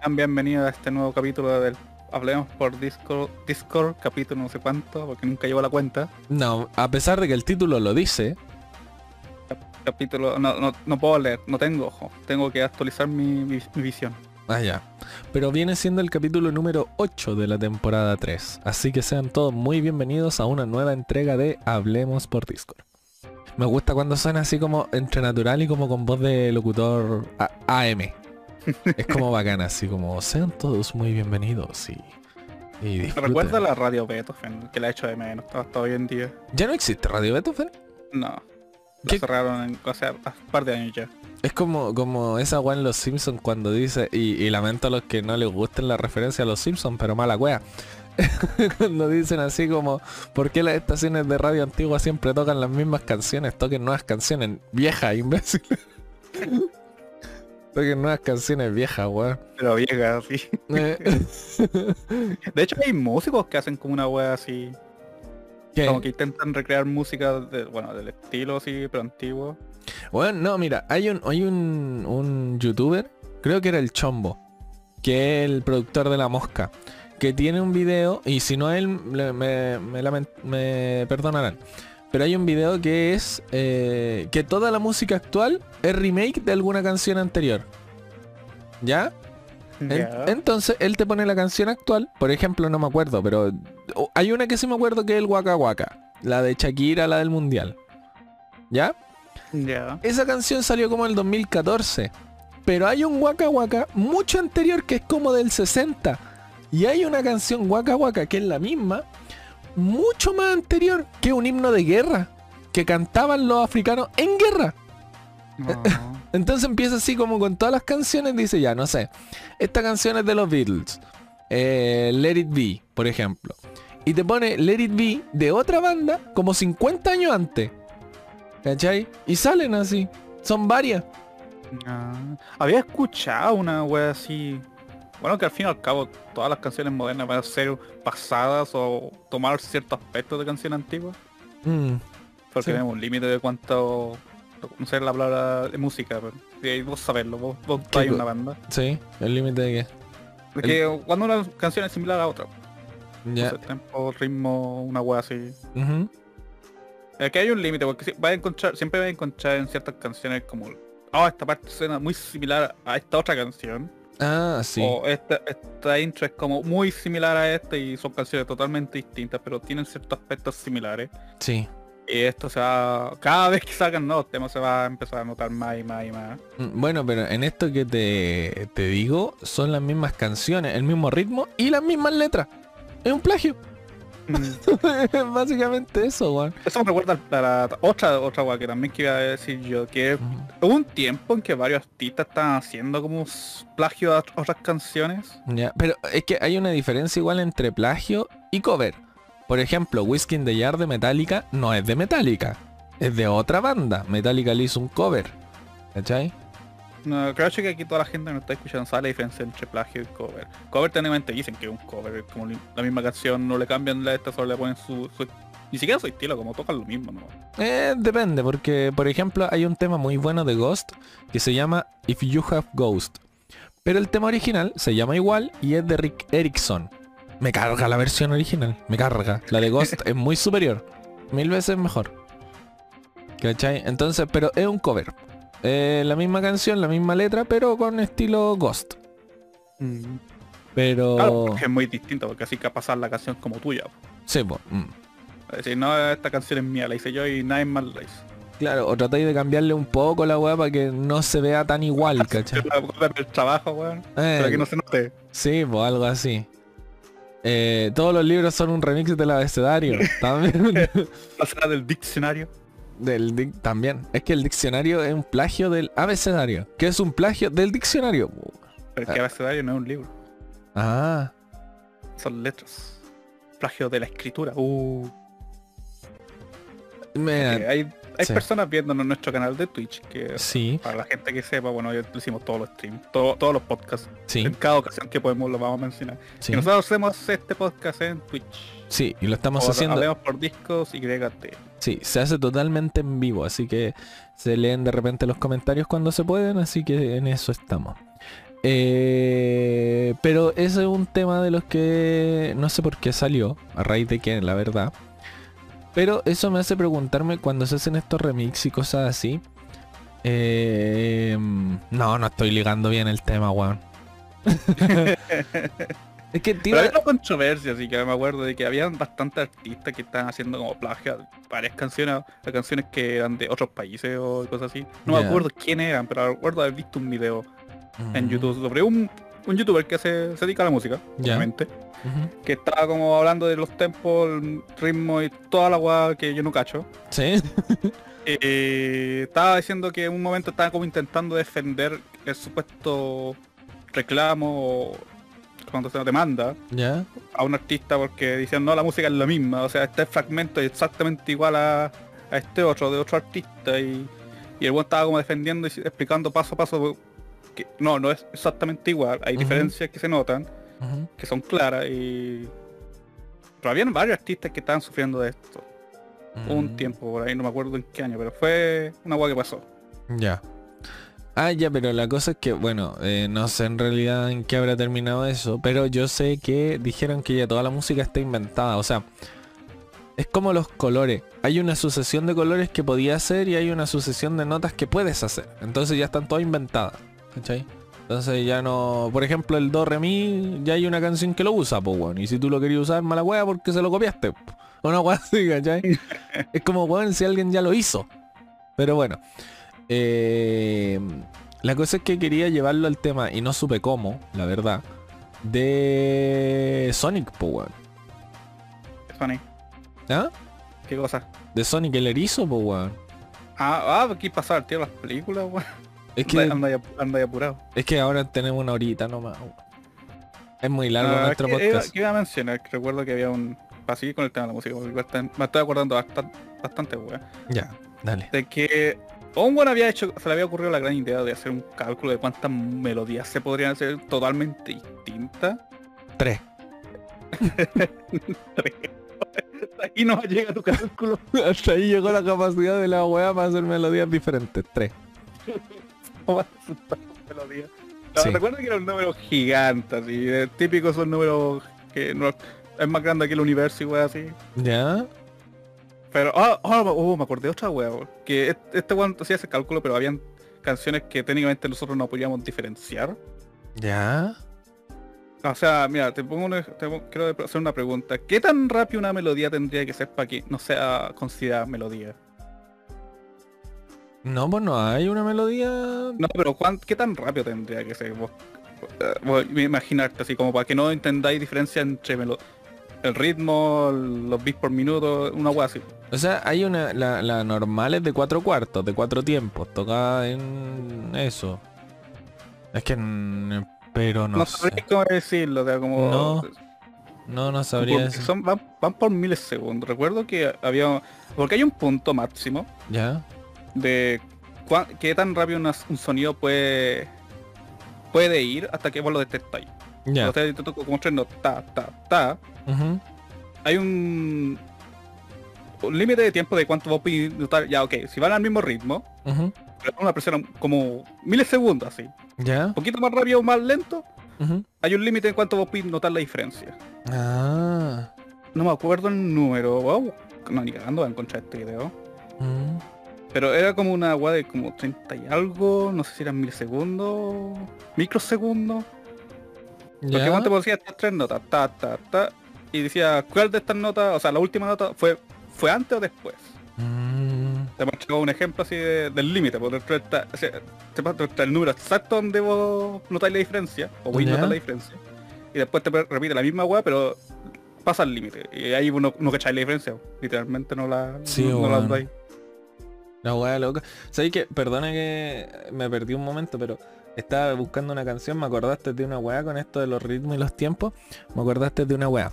Sean bienvenidos a este nuevo capítulo del Hablemos por Discord, Discord, capítulo no sé cuánto, porque nunca llevo la cuenta. No, a pesar de que el título lo dice, Capítulo, no, no, no puedo leer, no tengo ojo, tengo que actualizar mi, mi- mi visión. ah ya. Pero viene siendo el capítulo número 8 de la temporada 3. Así que sean todos muy bienvenidos a una nueva entrega de Hablemos por Discord. Me gusta cuando suena así como entre natural y como con voz de locutor AM. Es como bacana, así como sean todos muy bienvenidos y... y disfruten". ¿Recuerda la radio Beethoven que la he hecho de menos hasta hoy en día? ¿Ya no existe Radio Beethoven? No. ¿Qué? cerraron en, o sea, hace un par de años ya. Es como, como esa weá en Los Simpsons cuando dice, y, y lamento a los que no les gusten la referencia a Los Simpsons, pero mala wea. cuando dicen así como, ¿por qué las estaciones de radio antiguas siempre tocan las mismas canciones? Toquen nuevas canciones viejas, imbécil. toquen nuevas canciones viejas, weón. Pero vieja, sí. Eh, De hecho hay músicos que hacen como una wea así, ¿qué? como que intentan recrear música de, bueno, del estilo así, pero antiguo. Bueno, no, mira, hay un, hay un, un youtuber, creo que era el Chombo, que es el productor de La Mosca, que tiene un video, y si no él me, me lamen- me perdonarán, pero hay un video que es eh, que toda la música actual es remake de alguna canción anterior. ¿Ya? En- Ya. entonces él te pone la canción actual, por ejemplo, no me acuerdo, pero oh, hay una que sí me acuerdo que es el Waka Waka, la de Shakira, la del Mundial. ¿Ya? Ya. Esa canción salió como en el 2014. Pero hay un Waka Waka mucho anterior que es como del 60. Y hay una canción Waka Waka que es la misma, mucho más anterior que un himno de guerra. Que cantaban los africanos en guerra. No. Entonces empieza así como con todas las canciones, dice ya, no sé. Esta canción es de los Beatles. eh, Let It Be, por ejemplo. Y te pone Let It Be de otra banda como 50 años antes. ¿Cachai? Y salen así. Son varias. Ah, había escuchado una wea así. Bueno, que al fin y al cabo todas las canciones modernas van a ser pasadas o tomar ciertos aspectos de canciones antiguas. Mm, Porque Sí. tenemos un límite de cuánto... No sé la palabra de música, pero y vos saberlo, vos, vos ¿Qué hay una banda. sí, el límite de Porque cuando una canción es similar a otra, qué. Ya. sé, tempo, ritmo, una wea así. Ujú. Es que hay un límite, porque vas a encontrar, siempre vas a encontrar en ciertas canciones como, oh, esta parte suena muy similar a esta otra canción. Ah, sí. O esta, esta intro es como muy similar a esta y son canciones totalmente distintas, pero tienen ciertos aspectos similares. Sí. Y esto se va, cada vez que salgan nuevos temas se va a empezar a notar más y más y más. Mm, Bueno, pero en esto que te, te digo, son las mismas canciones, el mismo ritmo y las mismas letras. Es un plagio. Básicamente eso, weón. Eso me recuerda a la, otra otra guay que también que iba a decir yo, que hubo un tiempo en que varios artistas estaban haciendo como plagio a otras canciones. Ya, pero es que hay una diferencia igual entre plagio y cover. Por ejemplo, Whiskey in the Jar de Metallica no es de Metallica, es de otra banda. Metallica le hizo un cover. ¿Cachai? No, creo que aquí toda la gente que nos está escuchando sabe la diferencia entre plagio y cover. Cover técnicamente dicen que es un cover, es como la misma canción, no le cambian la esta, solo le ponen su, su- ni siquiera su estilo, como tocan lo mismo, ¿no? Eh, depende, porque por ejemplo hay un tema muy bueno de Ghost que se llama If You Have Ghost. Pero el tema original se llama igual y es de Rick Erickson. Me carga la versión original, me carga. La de Ghost es muy superior, mil veces mejor. ¿Cachai? Entonces, pero es un cover. Eh, la misma canción, la misma letra, pero con estilo Ghost. Pero... Claro, porque es muy distinto, porque así que pasar la canción como tuya. po. Sí, po, mm. Es decir, no, esta canción es mía, la hice yo y nadie más la hizo. Claro, o tratáis de cambiarle un poco la weá para que no se vea tan igual, ¿cachai? Del trabajo, weón, para Eh, que no se note. Sí, pues algo así. Eh, todos los libros son un remix del abecedario. También. La sala del diccionario. Del dic- también. Es que el diccionario es un plagio del abecedario. Que es un plagio del diccionario. Pero es que abecedario no es un libro, Ah. son letras. Plagio de la escritura. Uh. Mira, hay hay sí. personas viéndonos en nuestro canal de Twitch que sí, para la gente que sepa, bueno, ya hicimos todos los streams, todo- todos los podcasts. sí, En cada ocasión que podemos lo vamos a mencionar. Y nosotros hacemos este podcast en Twitch. Sí, y lo estamos O haciendo. Hablemos por discos y YT. Sí, se hace totalmente en vivo, así que se leen de repente los comentarios cuando se pueden, así que en eso estamos. Eh, pero ese es un tema de los que no sé por qué salió, a raíz de quién, la verdad. Pero eso me hace preguntarme cuando se hacen estos remix y cosas así. eh, no, no estoy ligando bien el tema, weón. es que, tío, Pero había una controversia, así que me acuerdo de que habían bastantes artistas que estaban haciendo como plagio a varias canciones, a canciones que eran de otros países o cosas así. No me acuerdo quién eran, pero recuerdo haber visto un video en Mm, YouTube sobre un, un youtuber que se, se dedica a la música, obviamente, que estaba como hablando de los tempos, el ritmo y toda la guada que yo no cacho. Sí. Eh, estaba diciendo que en un momento estaba como intentando defender el supuesto reclamo o cuando se demanda ya. a un artista porque dicen no la música es la misma, o sea este fragmento es exactamente igual a, a este otro de otro artista y, y el buen estaba como defendiendo y explicando paso a paso que no, no es exactamente igual, hay diferencias que se notan, que son claras y pero habían varios artistas que estaban sufriendo de esto. Un Mm, tiempo por ahí, no me acuerdo en qué año, pero fue una agua que pasó. Ya. Ah, ya, pero la cosa es que, bueno, eh, no sé en realidad en qué habrá terminado eso, pero yo sé que dijeron que ya toda la música está inventada, o sea, es como los colores. Hay una sucesión de colores que podía hacer y hay una sucesión de notas que puedes hacer. Entonces ya están todas inventadas, ¿cachai? Entonces ya no, por ejemplo, el do re mi, ya hay una canción que lo usa, pues bueno, y si tú lo querías usar, mala wea porque se lo copiaste. Una wea así, ¿cachai? es como, weón, si alguien ya lo hizo. Pero bueno. Eh, la cosa es que quería llevarlo al tema y no supe cómo, la verdad. De Sonic, po, weón. Sony, ¿Ah? ¿qué cosa? De Sonic el erizo, po, weón. Ah, ah, aquí pasaba el tío las películas, weón. Es que, Anda, anda, anda apurado. es que ahora tenemos una horita nomás. weón. Es muy largo Ah, nuestro que iba, podcast. que iba a mencionar, que recuerdo que había un... Para seguir con el tema de la música, me estoy acordando bastante, bastante weón. Ya, dale. De que un weón había hecho, se le había ocurrido la gran idea de hacer un cálculo de cuántas melodías se podrían hacer totalmente distintas. Tres. Ahí no llega tu cálculo. Hasta ahí llegó la capacidad de la weá para hacer melodías diferentes. Tres. ¿Cómo melodías? No, Sí. Recuerda que era un número gigante, así. de- Típicos son números que no, es más grande que el universo y weón así. ¿Ya? Pero, ah, oh, me acordé de otra wea. Que este weón hacía ese cálculo, pero habían canciones que técnicamente nosotros no podíamos diferenciar. ¿Ya? O sea, mira, te pongo un ej- te pongo- quiero hacer una pregunta. ¿Qué tan rápido una melodía tendría que ser para que no sea considerada melodía? No, pues no hay una melodía. No, pero ¿cuán- ¿qué tan rápido tendría que ser? Vos, eh, vos imaginarte así, como para que no entendáis diferencia entre melo- el ritmo, los beats por minuto, una wea así. O sea, hay una. La, la normal es de cuatro cuartos, de cuatro tiempos. Toca en eso. Es que. Pero no, No, sé. sabría cómo decirlo, o sea, como... No, No, no sabría Porque decir. son, van, van por milisegundos. Recuerdo que había... Porque hay un punto máximo ¿Ya? de cuán- qué tan rápido una- un sonido puede puede ir hasta que vos lo detectáis. Ya. O sea, yo te toco como notas, ta, ta, ta. Ujú, Hay un, un límite de tiempo de cuánto vos notar. Ya, ok, si van al mismo ritmo, ujú, pero una presión como milisegundos así. ¿Ya? Un poquito más rápido o más lento, hay un límite en cuánto vos notar la diferencia. Ah. No me acuerdo el número. Wow. No, ni cagando voy a encontrar este video. mm, Pero era como una agua de como 30 y algo, no sé si eran milisegundos, microsegundos. Porque ¿Ya? antes decía estas tres notas, ta, ta, ta, y decía cuál de estas notas, o sea, la última nota fue fue antes o después. Mm, Te mostraba un ejemplo así de- del límite, porque está, o sea, te muestra el número exacto donde vos notáis la diferencia, o voy a notar la diferencia, y después te repite la misma weá, pero pasa el límite, y ahí uno no cacháis la diferencia, literalmente no la, Sí, no, no la. La weá loca. ¿Sabes que Perdona que me perdí un momento, pero estaba buscando una canción, me acordaste de una weá con esto de los ritmos y los tiempos. Me acordaste de una weá.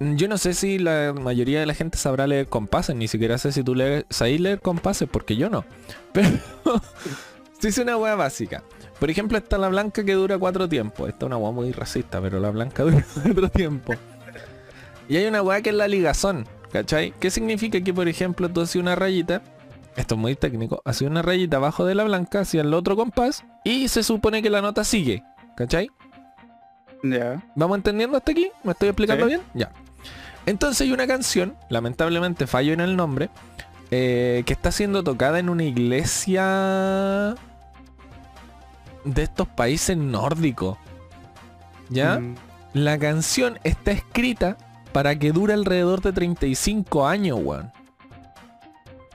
Yo no sé si la mayoría de la gente sabrá leer compases, ni siquiera sé si tú lees, sabes leer compases, porque yo no. Pero sí es una weá básica. Por ejemplo, está la blanca que dura cuatro tiempos. Esta es una weá muy racista, pero la blanca dura cuatro tiempos. Y hay una weá que es la ligazón, ¿cachai? ¿Qué significa que, por ejemplo, tú haces una rayita esto es muy técnico, hace una rayita abajo de la blanca hacia el otro compás y se supone que la nota sigue. ¿Cachai? Ya. ¿Vamos entendiendo hasta aquí? ¿Me estoy explicando Sí. bien? Ya. Entonces hay una canción, lamentablemente fallo en el nombre, eh, que está siendo tocada en una iglesia de estos países nórdicos. ¿Ya? Mm. La canción está escrita para que dure alrededor de 35 años, weón.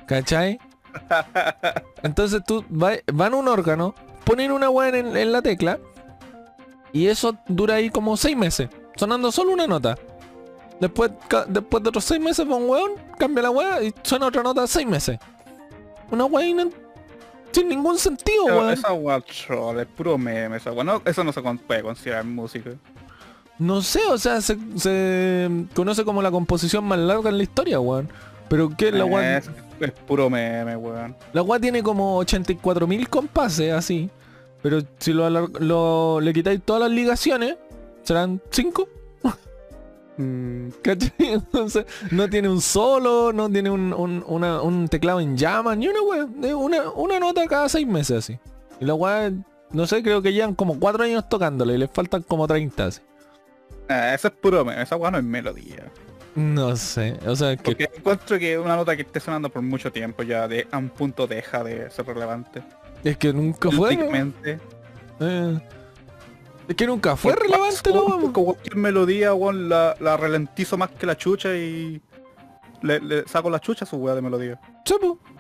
¿Cachai? Entonces tú va- van a un órgano, ponen una weón en, en la tecla y eso dura ahí como 6 meses, sonando solo una nota. Después, después de otros 6 meses va un weón, cambia la weá y suena otra nota 6 meses. Una weá sin ningún sentido, Pero weón. Esa weá troll, es puro meme, esa weá. No, eso no se puede considerar música. No sé, o sea, se, se conoce como la composición más larga en la historia, weón. Pero que la weá... es, es puro meme, weón. La weá tiene como 84.000 compases así. Pero si lo, lo- le quitáis todas las ligaciones, serán 5. Mm, ¿Cachai? Entonces, no tiene un solo, no tiene un, un- una- un teclado en llamas, ni una weá. Una, una nota cada 6 meses así. Y la weá, no sé, creo que llevan como 4 años tocándole y les faltan como 30 así. ah, eso es puro esa weá no es melodía. No sé, o sea, que... Porque encuentro que una nota que esté sonando por mucho tiempo ya de, a un punto deja de ser relevante. Es que nunca fue. Eh, es que nunca fue Porque relevante, ¿no? porque cualquier melodía, weón, la, la ralentizo más que la chucha y le, le saco la chucha a su weá de melodía. Sí,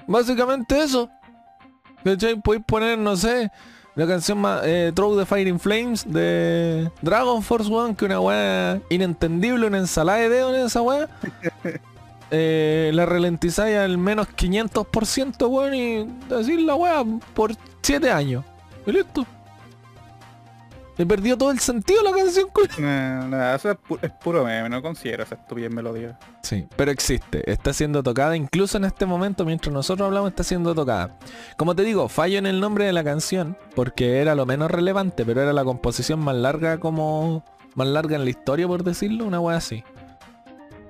básicamente eso. ¿Cachai? Podéis poner, no sé, la canción más eh, Throw the Fire in Flames de Dragon Force One, que una weá inentendible, una ensalada de dedos en esa weá. Eh, la ralentizáis al menos 500%, weón, y decir la weá por 7 años. Y listo. Le perdió todo el sentido la canción. Nah, nah, eso es, pu- es puro meme, no considero esa estupidez melodía. Sí, pero existe, está siendo tocada, incluso en este momento, mientras nosotros hablamos, está siendo tocada. Como te digo, fallo en el nombre de la canción, porque era lo menos relevante, pero era la composición más larga como... más larga en la historia, por decirlo, una wea así.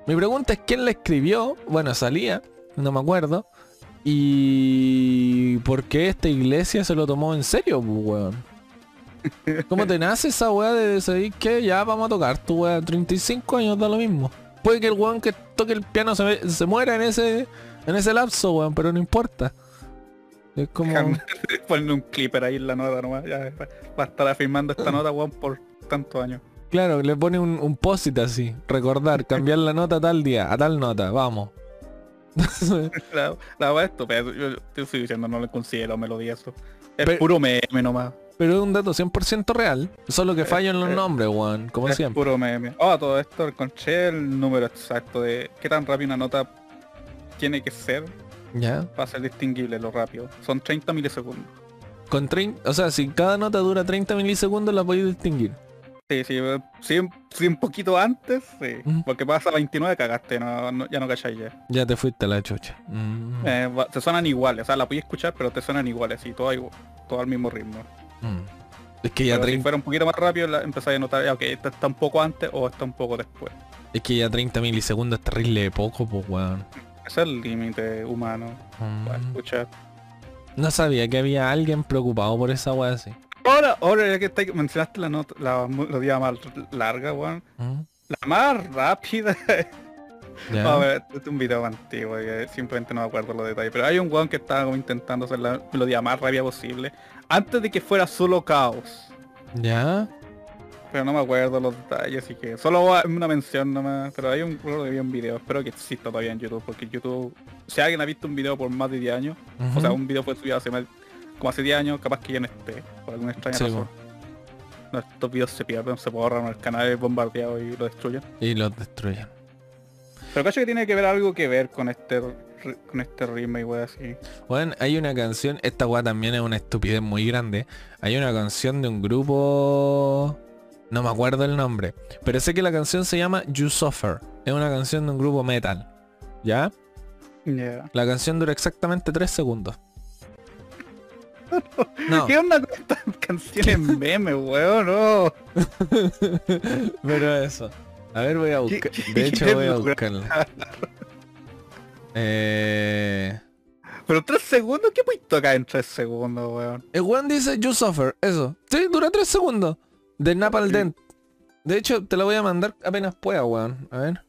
Mi pregunta es quién la escribió, bueno, salía, no me acuerdo, y por qué esta iglesia se lo tomó en serio, pues, weón. ¿Cómo te nace esa weá de decir que ya vamos a tocar tu weá? 35 años da lo mismo. Puede que el weón que toque el piano se, se muera en ese en ese lapso, weón, pero no importa. Es como... Ponen un clipper ahí en la nota nomás. Ya, va a estar afirmando esta nota, weón, por tantos años. Claro, le pone un, un post-it así. Recordar, cambiar la nota a tal día, a tal nota, vamos. La, la weá es estúpida. Yo, yo estoy diciendo, no le considero melodía eso. Es Pero- puro meme nomás. Pero es un dato 100% real. Solo que fallo en los nombres, weón, como es siempre. puro meme. Oh, todo esto encontré el número exacto de qué tan rápido una nota tiene que ser Ya. para ser distinguible lo rápido. Son 30 milisegundos. Con 30, o sea, si cada nota dura 30 milisegundos la podéis distinguir. Sí, sí, eh, sí, un- sí, un poquito antes, sí. Porque pasa a 29 cagaste, no, no- ya no cacháis ya. Ya te fuiste a la chucha. Mm, Eh, te suenan iguales, o sea, la puedes escuchar, pero te suenan iguales, y todo, igual- todo al mismo ritmo. Mm. Es que ya Pero si 30, fuera un poquito más rápido, la, empezáis a notar, ya, ok, esta está un poco antes o está un poco después. es que ya 30 milisegundos es terrible de poco, pues weón. Es el límite humano para Mm. escuchar. No sabía que había alguien preocupado por esa weá así. Ahora, ahora ya que está- mencionaste la nota, la melodía más larga, weón. Mm, La más rápida. ya. A ver, este es un video antiguo, que simplemente no me acuerdo los detalles. Pero hay un weón que estaba como intentando hacer la melodía más rápida posible. Antes de que fuera solo caos. Ya. Pero no me acuerdo los detalles, así que solo una mención nomás. Pero hay un, un video, espero que exista todavía en YouTube, porque YouTube, si alguien ha visto un video por más de 10 años, o sea, un video fue subido hace más, como hace 10 años, capaz que ya no esté, por alguna extraña Sí, razón. No, estos videos se pierden, se borran, el canal es bombardeado y lo destruyen. Y los destruyen. Pero cacho que tiene que ver algo que ver con este con este ritmo y wey así. Bueno, hay una canción, esta weá también es una estupidez muy grande. Hay una canción de un grupo... No me acuerdo el nombre. Pero sé que la canción se llama You Suffer. Es una canción de un grupo metal. ¿Ya? Ya. La canción dura exactamente 3 segundos. No, ¿Qué onda con estas canciones meme, weón? No. pero eso. A ver, voy a buscar. De hecho, voy a buscarla. Eh... Pero tres segundos, ¿qué puedes tocar en tres segundos, weón? El weón dice You Suffer, eso. Sí, dura 3 segundos. De Napal Dent. De hecho, te la voy a mandar apenas pueda, weón. A ver.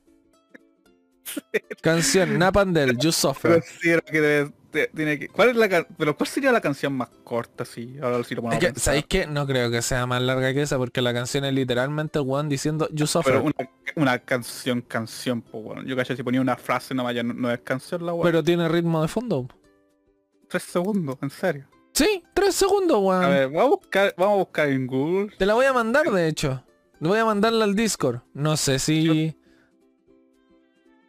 Canción Napal Dent, You Suffer. Considero que debe- tiene que. ¿Cuál es la pero cuál sería la canción más corta sí? Ahora sí lo Es ponemos a que. ¿sabéis qué? No creo que sea más larga que esa porque la canción es literalmente weón diciendo You Suffer. Pero Pero, una, una canción, canción, pues bueno. Yo caché si ponía una frase nomás ya no, no es canción la weá. tiene ritmo de fondo. Tres segundos, en serio. Sí, tres segundos, A weón. ver, vamos a buscar, vamos a buscar en Google. Te la voy a mandar, de hecho. Voy a mandarla al Discord. No sé si...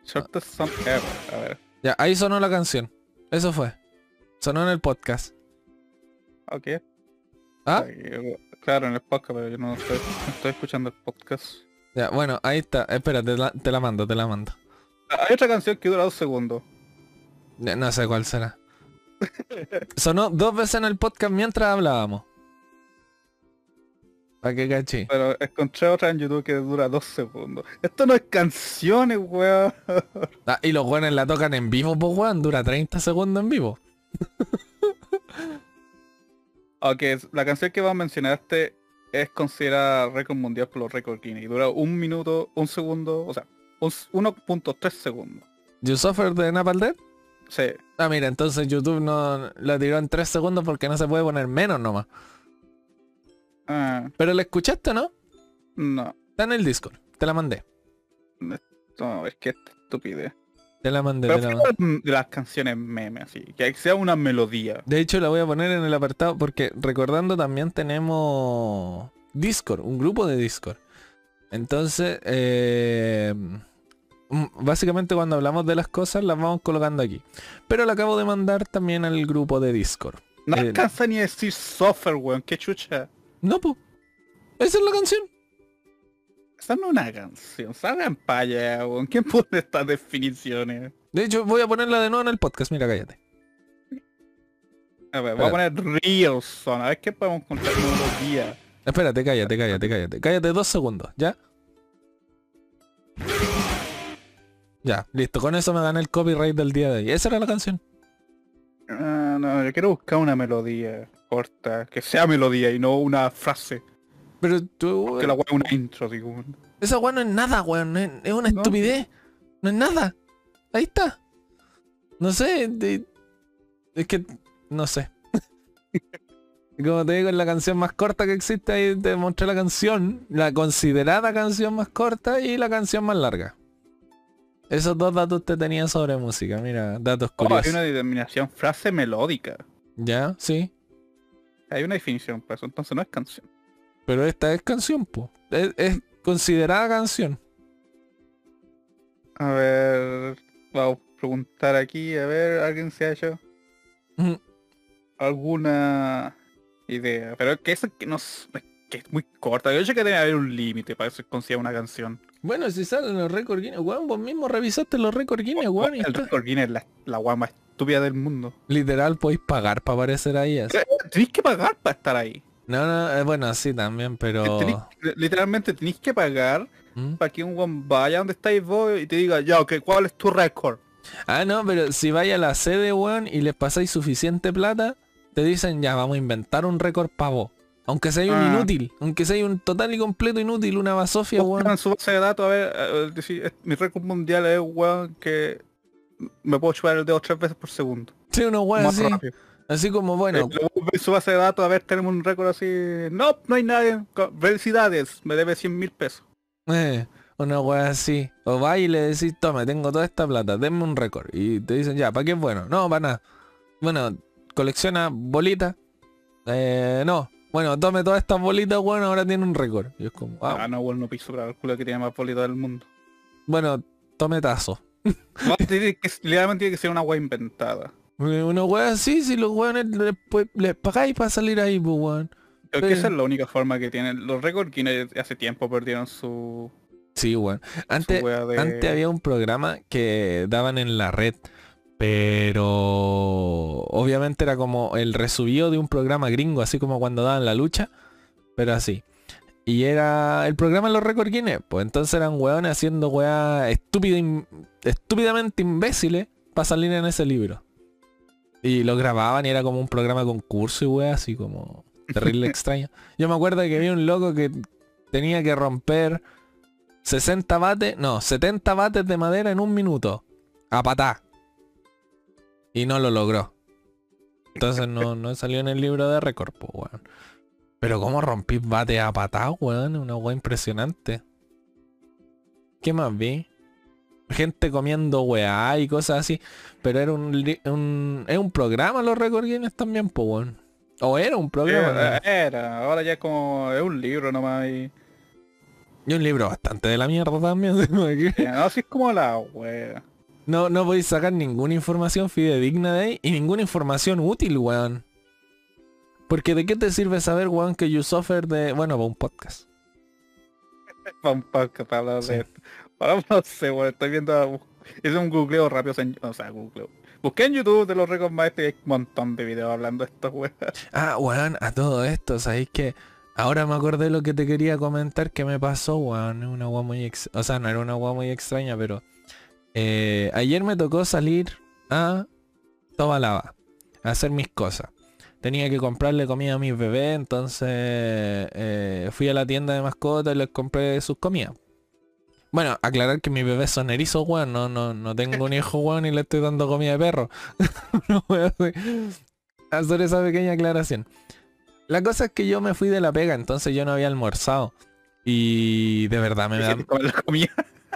Shortest song ever. A ver. Ya, ahí sonó la canción. Eso fue. Sonó en el podcast. Ok. ¿Ah? Claro, en el podcast, pero yo no estoy, estoy escuchando el podcast. Ya, bueno, ahí está. Espera, te la, te la mando, te la mando. Ah, Hay otra canción que dura dos segundos. No sé cuál será. Sonó dos veces en el podcast mientras hablábamos. ¿Para qué caché? Pero encontré otra en YouTube que dura dos segundos. Esto no es canciones, weón. Ah, y los weones la tocan en vivo, pues weón. Dura 30 segundos en vivo. Ok, la canción que mencionar este es considerada récord mundial por los récord Guinness. Y dura un minuto, un segundo, o sea, un- 1.3 segundos. ¿You Suffer de Napal Death? Sí. Ah, mira, entonces YouTube no la tiró en 3 segundos porque no se puede poner menos nomás. Ah, Pero la escuchaste, ¿no? no. Está en el Discord. Te la mandé. No, es que estupidez. Te la mandé, Pero te la mandé. de las canciones meme, así. Que sea una melodía. De hecho, la voy a poner en el apartado porque recordando también tenemos Discord, un grupo de Discord. Entonces, eh, mm, básicamente cuando hablamos de las cosas las vamos colocando aquí. Pero la acabo de mandar también al grupo de Discord. No Eh, alcanza ni a decir software, weón. Qué chucha. No, pues. Esa es la canción. Esa no es una canción. Salgan allá, weón. ¿Quién pone estas definiciones? De hecho, voy a ponerla de nuevo en el podcast. Mira, cállate. A ver, voy a poner Real Son. A ver qué podemos encontrar en melodía. Espérate, cállate, cállate, cállate. Cállate dos segundos, ¿ya? Ya, listo. Con eso me gané el copyright del día de hoy. Esa era la canción. Ah, no, yo quiero buscar una melodía corta. Que sea melodía y no una frase. Pero tú... Que la weá es una intro, como... Esa weá no es nada, weón. no Es, una No. estupidez. No es nada. Ahí está. No sé. de- es que... No sé. Como te digo, es la canción más corta que existe. Ahí te mostré la canción. La considerada canción más corta y la canción más larga. Esos dos datos te tenía sobre música. Mira, datos Oh, hay curiosos. una determinación frase melódica. ¿Ya? Sí. Hay una definición para eso, entonces no es canción. Pero esta es canción, po. Es, es considerada canción. A ver, vamos a preguntar aquí, a ver, ¿alguien se ha hecho alguna idea? Pero es que eso que no es, es que es muy corta. Yo sé que debe haber un límite para eso se considera una canción. Bueno, si salen los récords Guinness, weón, vos mismo revisaste los récords Guinness, weón. el récord Guinness es la, la más estúpida del mundo. Literal podéis pagar para aparecer ahí. así. Tenéis que pagar para estar ahí. No, no, eh, bueno, sí también, pero... Tenéis- literalmente tenéis que pagar ¿Mm? para que un guan vaya donde estáis vos y te diga, ya, ok, ¿cuál es tu récord? Ah, no, pero si vais a la sede, weón, y les pasáis suficiente plata, te dicen, ya, vamos a inventar un récord para vos. Aunque sea un Ah. inútil, aunque sea un total y completo inútil, una basofia, weón. su base de datos, a ver, eh, es- mi récord mundial es weón que me puedo chupar el dedo tres veces por segundo. Sí, weón más así. rápido. Así como, bueno, Eh, su base de datos, a ver, tenemos un récord así. No, no hay nadie. Felicidades, me debe 100 mil pesos. Eh, una wea así. O va y le decís, tome, tengo toda esta plata, denme un récord. Y te dicen, ya, ¿para qué es bueno? No, para nada. Bueno, colecciona bolitas. Eh, no. Bueno, tome todas estas bolitas, bueno, ahora tiene un récord. Y es como, ah, Ah, no, bueno, no piso para el culo que tiene más bolita del mundo. bueno, tome tazo. No, tiene que, literalmente tiene que ser una wea inventada. Una wea así, si los weones les, les pagáis para salir ahí, pues weón. Creo Pero- que esa es la única forma que tienen. Los récords Guinness hace tiempo perdieron su, Sí, weón. Antes, de... Antes había un programa que daban en la red, pero obviamente era como el resubido de un programa gringo, así como cuando daban la lucha, pero así. Y era el programa de los récords Guinness, pues entonces eran weones haciendo weas estúpido, im- estúpidamente imbéciles para salir en ese libro. Y lo grababan y era como un programa concurso y weas así como terrible extraño. Yo me acuerdo que había un loco que tenía que romper 60 bates, no, 70 bates de madera en un minuto. A patá. Y no lo logró. Entonces no, no salió en el libro de récord, pues, weón. Pero cómo rompí bate a patá, weón, una weá impresionante. ¿Qué más vi? Gente comiendo weá y cosas así. Pero era un, un es un programa los Record Games también, pues weón. O era un programa. Era, era, ahora ya es como, es un libro nomás y... Y un libro bastante de la mierda también. no, así es como la wea. No, no podéis sacar ninguna información fidedigna de ahí y ninguna información útil, weón. Porque de qué te sirve saber, weón, que you suffer de... Bueno, para un podcast. para un podcast, para hablar de esto. Para, no sé, weón, estoy viendo... Es un googleo rápido, en, o sea, googleo. Busqué en YouTube de los récords más y hay un montón de videos hablando de esto, weón. Ah, weón, a todo esto, ¿sabéis que Ahora me acordé lo que te quería comentar que me pasó, weón. Una weón muy ex... O sea, no era una weón muy extraña, pero... Eh, ayer me tocó salir a Tobalaba. A hacer mis cosas. Tenía que comprarle comida a mis bebés, entonces eh, fui a la tienda de mascotas y les compré sus comidas. Bueno, aclarar que mis bebés son erizos, weón. No, no, no tengo un hijo, weón, y le estoy dando comida de perro. no voy a hacer esa pequeña aclaración. La cosa es que yo me fui de la pega, entonces yo no había almorzado. Y de verdad me da...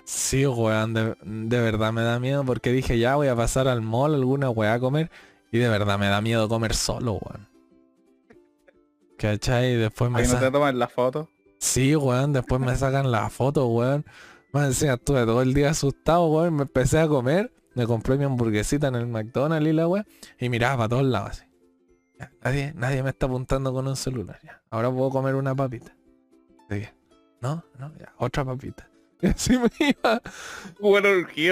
Sí, weón, de, verdad me da miedo porque dije ya voy a pasar al mall alguna weá a comer. Y de verdad me da miedo comer solo, weón. ¿Cachai? Y después me... no te toman la foto? Sí, weón, después me sacan la foto, weón. Más encima estuve todo el día asustado, weón. Me empecé a comer. Me compré mi hamburguesita en el McDonald's y la weón. Y miraba para todos lados así nadie, nadie me está apuntando con un celular. Ya. Ahora puedo comer una papita. No, no, ya, otra papita. Y así me iba. Bueno,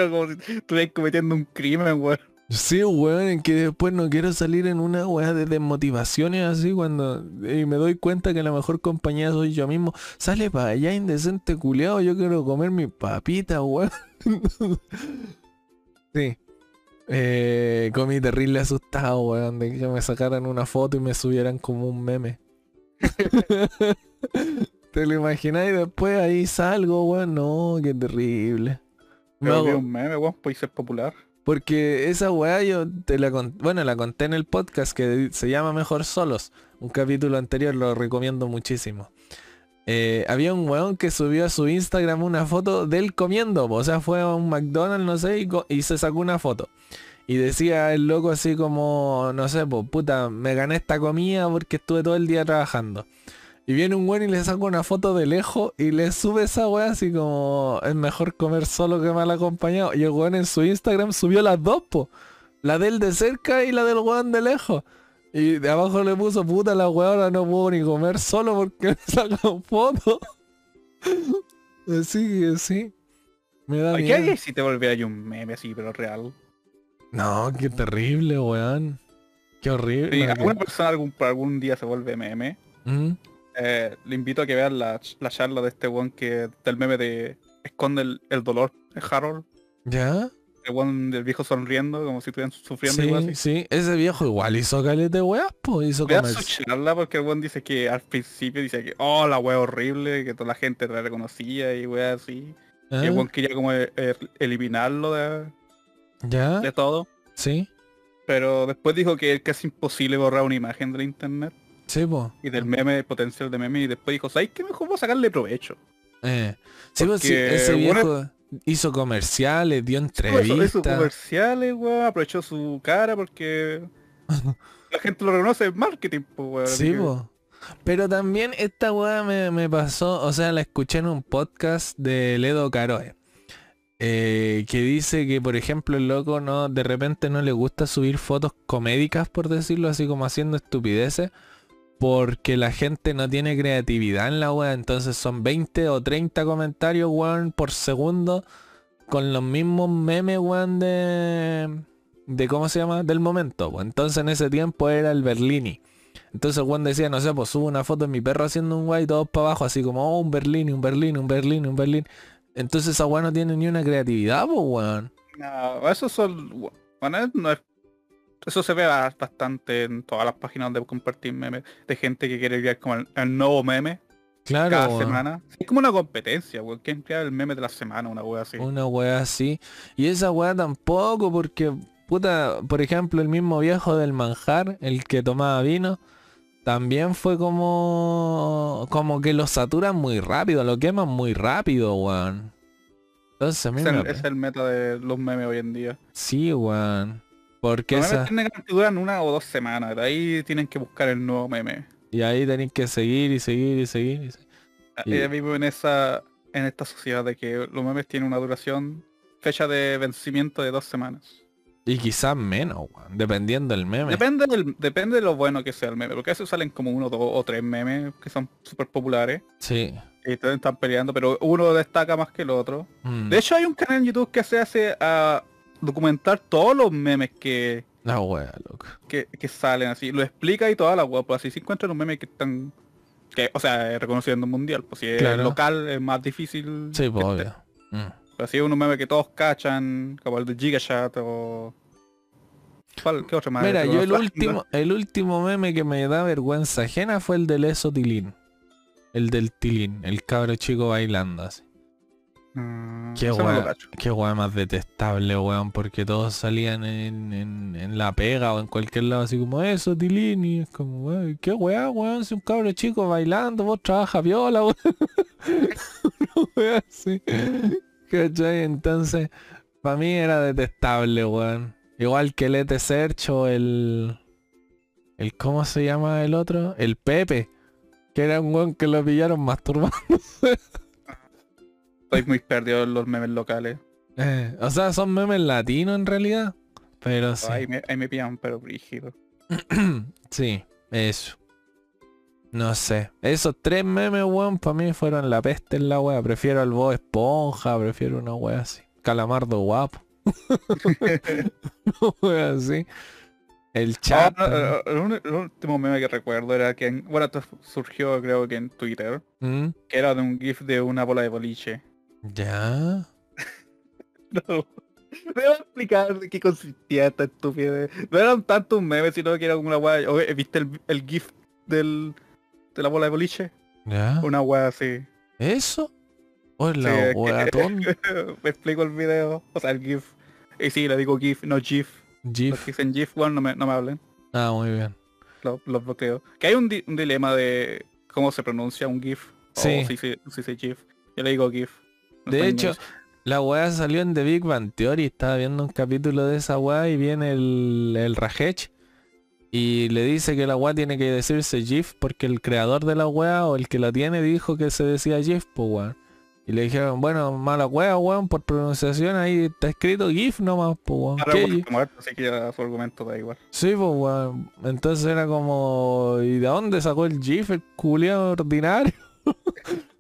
como si estuvieras cometiendo un crimen, weón. Sí, weón, en que después no quiero salir en una weá de desmotivaciones así cuando y me doy cuenta que la mejor compañía soy yo mismo. Sale para allá indecente culiado, yo quiero comer mi papita, weón. sí. Eh, comí terrible asustado, weón, de que me sacaran una foto y me subieran como un meme. ¿Te lo imagináis? Después ahí salgo, weón. No, qué terrible. Pero un meme, weón, puede ser popular. Porque esa weá yo te la conté, bueno, la conté en el podcast que se llama Mejor Solos. Un capítulo anterior lo recomiendo muchísimo. Eh, había un weón que subió a su Instagram una foto de él comiendo. O sea, fue a un McDonald's, no sé, y, se sacó una foto. Y decía el loco así como, no sé, pues puta, me gané esta comida porque estuve todo el día trabajando. Y viene un weón y le saca una foto de lejos y le sube esa weá así como, es mejor comer solo que mal acompañado. Y el weón en su Instagram subió las dos, po. La del de cerca y la del weón de lejos. Y de abajo le puso, puta, la weá ahora no puedo ni comer solo porque me sacan fotos. así que sí. Me da. ¿Qué si te volviera un meme así, pero real? No, qué terrible, weón. Qué horrible. Si alguna persona algún, algún día se vuelve meme, ¿Mm? Eh, le invito a que vean la, charla de este weón que del meme de esconde el, el dolor, de Harold. ¿Ya? del viejo sonriendo como si estuvieran sufriendo sí, igual. Sí, ese viejo igual hizo calete weas, pues hizo como su charla porque el buen dice que al principio dice que oh la wea horrible, que toda la gente la reconocía y wea así. Y el buen quería como e, e, eliminarlo de, ¿Ya? de todo. Sí. Pero después dijo que es casi imposible borrar una imagen del internet. Sí. Y del meme, potencial de meme. Y después dijo, ¿sabes qué mejor voy a sacarle provecho? Eh. Sí, pues, ese viejo hizo comerciales, dio entrevistas. Hizo comerciales, weón, aprovechó su cara porque la gente lo reconoce en marketing, pues, weón. Sí, Pero también esta weá me, pasó, o sea, la escuché en un podcast de Ledo Caroe. Eh, que dice que por ejemplo el loco no de repente no le gusta subir fotos comédicas por decirlo así como haciendo estupideces porque la gente no tiene creatividad en la web, entonces son 20 o 30 comentarios, weón, por segundo, con los mismos memes, weón, de... de ¿cómo se llama? Del momento, weón. Entonces en ese tiempo era el Berlini. Entonces weón decía, no sé, pues subo una foto de mi perro haciendo un guay todos para abajo, así como, oh, un Berlini, un Berlini, un Berlini, un Berlini. Entonces esa weón no tiene ni una creatividad, pues, weón. No, eso son... Bueno, no es eso se ve bastante en todas las páginas donde compartir memes de gente que quiere ver como el, nuevo meme. Claro, cada semana. Es como una competencia, weón. ¿Quién crea el meme de la semana? Una wea así. Una weá así. Y esa weá tampoco, porque, puta, por ejemplo, el mismo viejo del manjar, el que tomaba vino, también fue como. como que lo saturan muy rápido, lo queman muy rápido, weón. Entonces a mí Es me... el, es el meta de los memes hoy en día. Sí, weón. Porque esa... tienen duran una o dos semanas. De ahí tienen que buscar el nuevo meme. Y ahí tenéis que seguir y seguir y seguir. y seguir. Y- Ella vive en esa en esta sociedad de que los memes tienen una duración, fecha de vencimiento de dos semanas. Y quizás menos, weón. Dependiendo del meme. Depende del, depende de lo bueno que sea el meme, porque a veces salen como uno, dos o tres memes que son súper populares Sí. y están peleando, pero uno destaca más que el otro. Mm, De hecho hay un canal en YouTube que se hace a documentar todos los memes que, La wea, loco. que, que salen así, lo explica y toda la web, pues así se encuentran un meme que están que, o sea, es reconocido en el mundial, pues si es local es más difícil. Sí, pues obvio. Mm. Pero así es un meme que todos cachan, como el de Gigashot o... ¿Cuál? ¿Qué otro más? Mira, yo el último, el último meme que me da vergüenza ajena fue el del eso tilín. El del tilín, el cabro chico bailando así. Mm, Qué cacho. qué weá más detestable, weón, porque todos salían en, en, en la pega o en cualquier lado así como eso, tilín, y es como, weón, qué weá, weón, si un cabro chico bailando, vos trabajas viola, weón. Weá así. ¿Cachai? Entonces, para mí era detestable, weón. Igual que el ET Search o el... el ¿Cómo se llama el otro? El Pepe. Que era un weón que lo pillaron masturbando. Estoy muy perdido en los memes locales. Eh, o sea, son memes latinos en realidad. Pero sí. Ahí, me, ahí me pillan, pero brígido. sí, eso. No sé. Esos tres memes, weón, para mí fueron la peste en la wea. Prefiero al Bob Esponja, prefiero una wea así. Calamardo guapo. una wea así. El Ah, chat. no, eh, el, uni- el último meme que recuerdo era que, en- bueno, esto surgió creo que en Twitter, ¿Mm? que era de un GIF de una bola de boliche. Ya. No. Debo explicar de qué consistía esta estupidez. No eran tanto un meme, sino que era una weá. ¿Viste el, el GIF del, de la bola de boliche? Ya. Una weá así. ¿Eso? Sí, la es que- wea tonta. Me explico el video, o sea, el GIF. Y sí, le digo GIF, no GIF. Los GIF. que dicen GIF, bueno, no me, no me hablen. Ah, muy bien. Los, los bloqueo. Que hay un, di- un dilema de cómo se pronuncia un GIF. Sí. O si se si se GIF. Yo le digo GIF. De hecho. La weá salió en The Big Bang Theory, estaba viendo un capítulo de esa weá y viene el, el Rajech y le dice que la weá tiene que decirse GIF porque el creador de la weá o el que la tiene dijo que se decía GIF, pues weón. Y le dijeron, bueno, mala weá, weón, por pronunciación ahí está escrito GIF nomás, pues weón. Ahora está muerto, así que ya su argumento da igual. Sí, pues weón. Entonces era como, ¿y de dónde sacó el GIF, el culiado ordinario?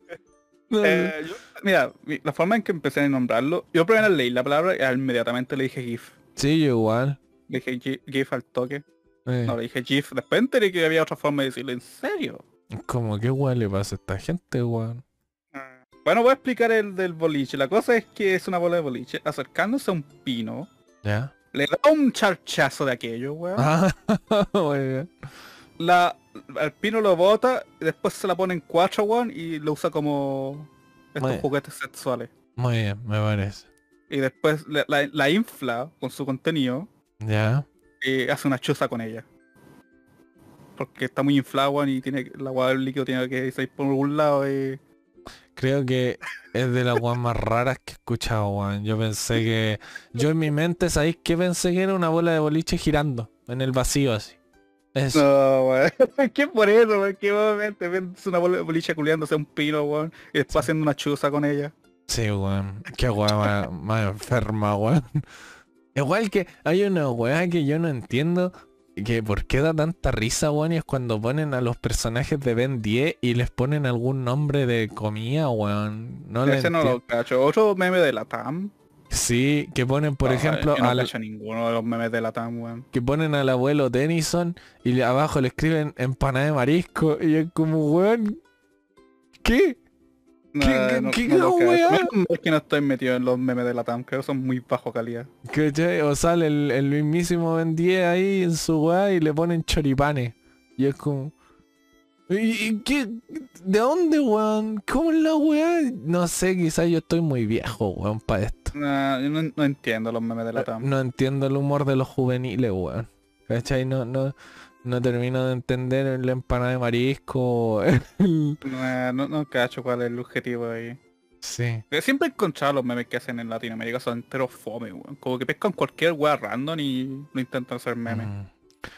No, Eh, yo- mira, mi- la forma en que empecé a nombrarlo, yo primero leí la palabra y inmediatamente le dije GIF. Sí, yo igual. Le dije gi- GIF al toque. Eh, No, le dije GIF. Después enteré que había otra forma de decirlo. ¿En serio? Como, ¿qué weá le pasa a esta gente, weón? Bueno, voy a explicar el del boliche. La cosa es que es una bola de boliche acercándose a un pino. ¿Ya? Le da un charchazo de aquello, weón. Ah, muy bien. La, el pino lo bota, y después se la pone en cuatro, weón, y lo usa como estos juguetes sexuales. Muy bien, me parece. Y después la, la infla con su contenido Ya. y hace una chuza con ella. Porque está muy inflada, y tiene la agua del líquido tiene que salir por algún lado y... Creo que es de las weas más raras que he escuchado, weón. Yo pensé que... Yo en mi mente, ¿sabéis qué pensé que era una bola de boliche girando en el vacío así? Eso. No, weón. ¿Qué por eso, weón? ¿Qué obviamente ves una boliche culiándose a un pino, weón? Y después haciendo una chuza con ella. Sí, weón. Qué wea más, enferma, weón. Igual que hay una wea que yo no entiendo que por qué da tanta risa, weón, y es cuando ponen a los personajes de Ben 10 y les ponen algún nombre de comida, weón. No le Ese no lo cacho. Otro meme de la TAM. Sí, que ponen, por No, ejemplo, yo no al, cacho ninguno de los memes de la TAM, weón. que ponen al abuelo Tennyson y abajo le escriben empanada de marisco y es como, weón, ¿qué? No, ¿Qué- no- qué- no qué mal que no estoy metido en los memes de la TAM, creo que son muy bajo calidad. ¿Cachai? O sale el, el mismísimo Ben 10 ahí en su weá y le ponen choripanes. Y es como, ¿Y, y qué? ¿De dónde, weón? ¿Cómo es la weá? No sé, quizás yo estoy muy viejo, weón, para yo no, no entiendo los memes de la TAM. No entiendo el humor de los juveniles, weón. ¿Cachai? No, no, no termino de entender el empanada de marisco. el- Nah, no, no cacho cuál es el objetivo ahí. Sí. Pero Siempre he encontrado los memes que hacen en Latinoamérica son enteros fome, weón. Como que pescan cualquier weá random y lo intentan hacer memes. Mm.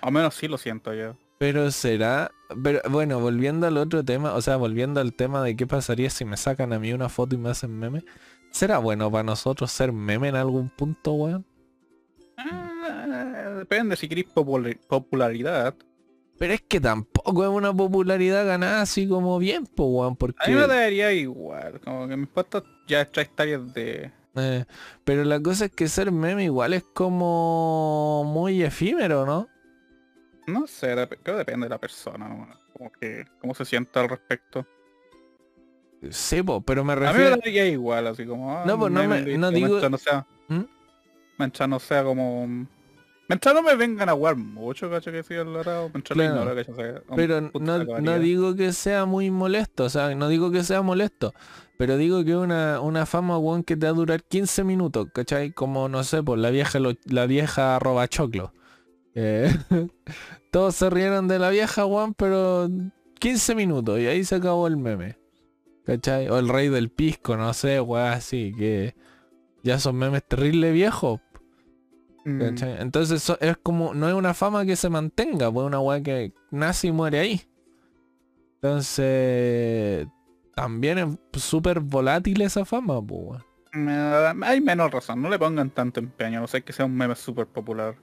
Al menos sí lo siento yo. Pero será, pero bueno, volviendo al otro tema, o sea, volviendo al tema de qué pasaría si me sacan a mí una foto y me hacen meme, ¿será bueno para nosotros ser meme en algún punto, weón? Ah, depende si queréis popula- popularidad. Pero es que tampoco es una popularidad ganada así como bien, po, weón, porque... A mí me daría igual. Como que mis fotos ya hectáreas de... eh, pero la cosa es que ser meme igual es como muy efímero, ¿no? No sé, creo que depende de la persona, ¿no? Como que... Cómo se sienta al respecto. Sí, po, pero me A mí me refiero... daría igual, así como... ah, No, pues, no me- no digo- Mientras no sea... ¿Mm? Mientras no sea como... Mientras no me vengan a jugar mucho, cacho que siga el lado, mientras Claro. lo ignoro, cacho, o sea, un Pero no, no digo que sea muy molesto, o sea, no digo que sea molesto, pero digo que una, una fama, weón, que te va a durar 15 minutos, ¿cachai? Como, no sé, pues la vieja, lo- la vieja arroba choclo. Eh, todos se rieron de la vieja, weón, pero 15 minutos y ahí se acabó el meme. ¿Cachai? O el rey del pisco, no sé, weón, así, que ya son memes terrible viejos. Mm. ¿cachai? Entonces so- es como, no es una fama que se mantenga, pues una weá que nace y muere ahí. Entonces, también es súper volátil esa fama, pues. Me da- hay menos razón, no le pongan tanto empeño, no sé que sea un meme súper popular.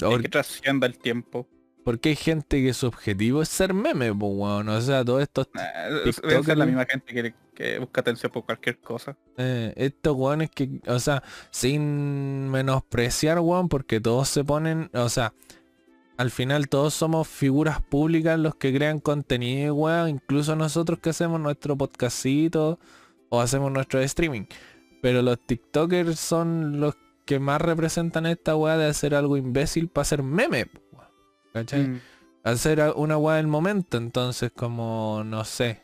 Porque, que trascienda el tiempo. Porque hay gente que su objetivo es ser meme, pues, weón. O sea, todos estos, Eh, Debe ser la misma gente que, que busca atención por cualquier cosa. eh, estos weones que, o sea, sin menospreciar, weón, porque todos se ponen, o sea, al final todos somos figuras públicas los que crean contenido, weón, incluso nosotros que hacemos nuestro podcastito o hacemos nuestro streaming. Pero los TikTokers son los que más representan esta weá de hacer algo imbécil para hacer meme. ¿Cachai? Mm. hacer una weá del momento, entonces como, no sé.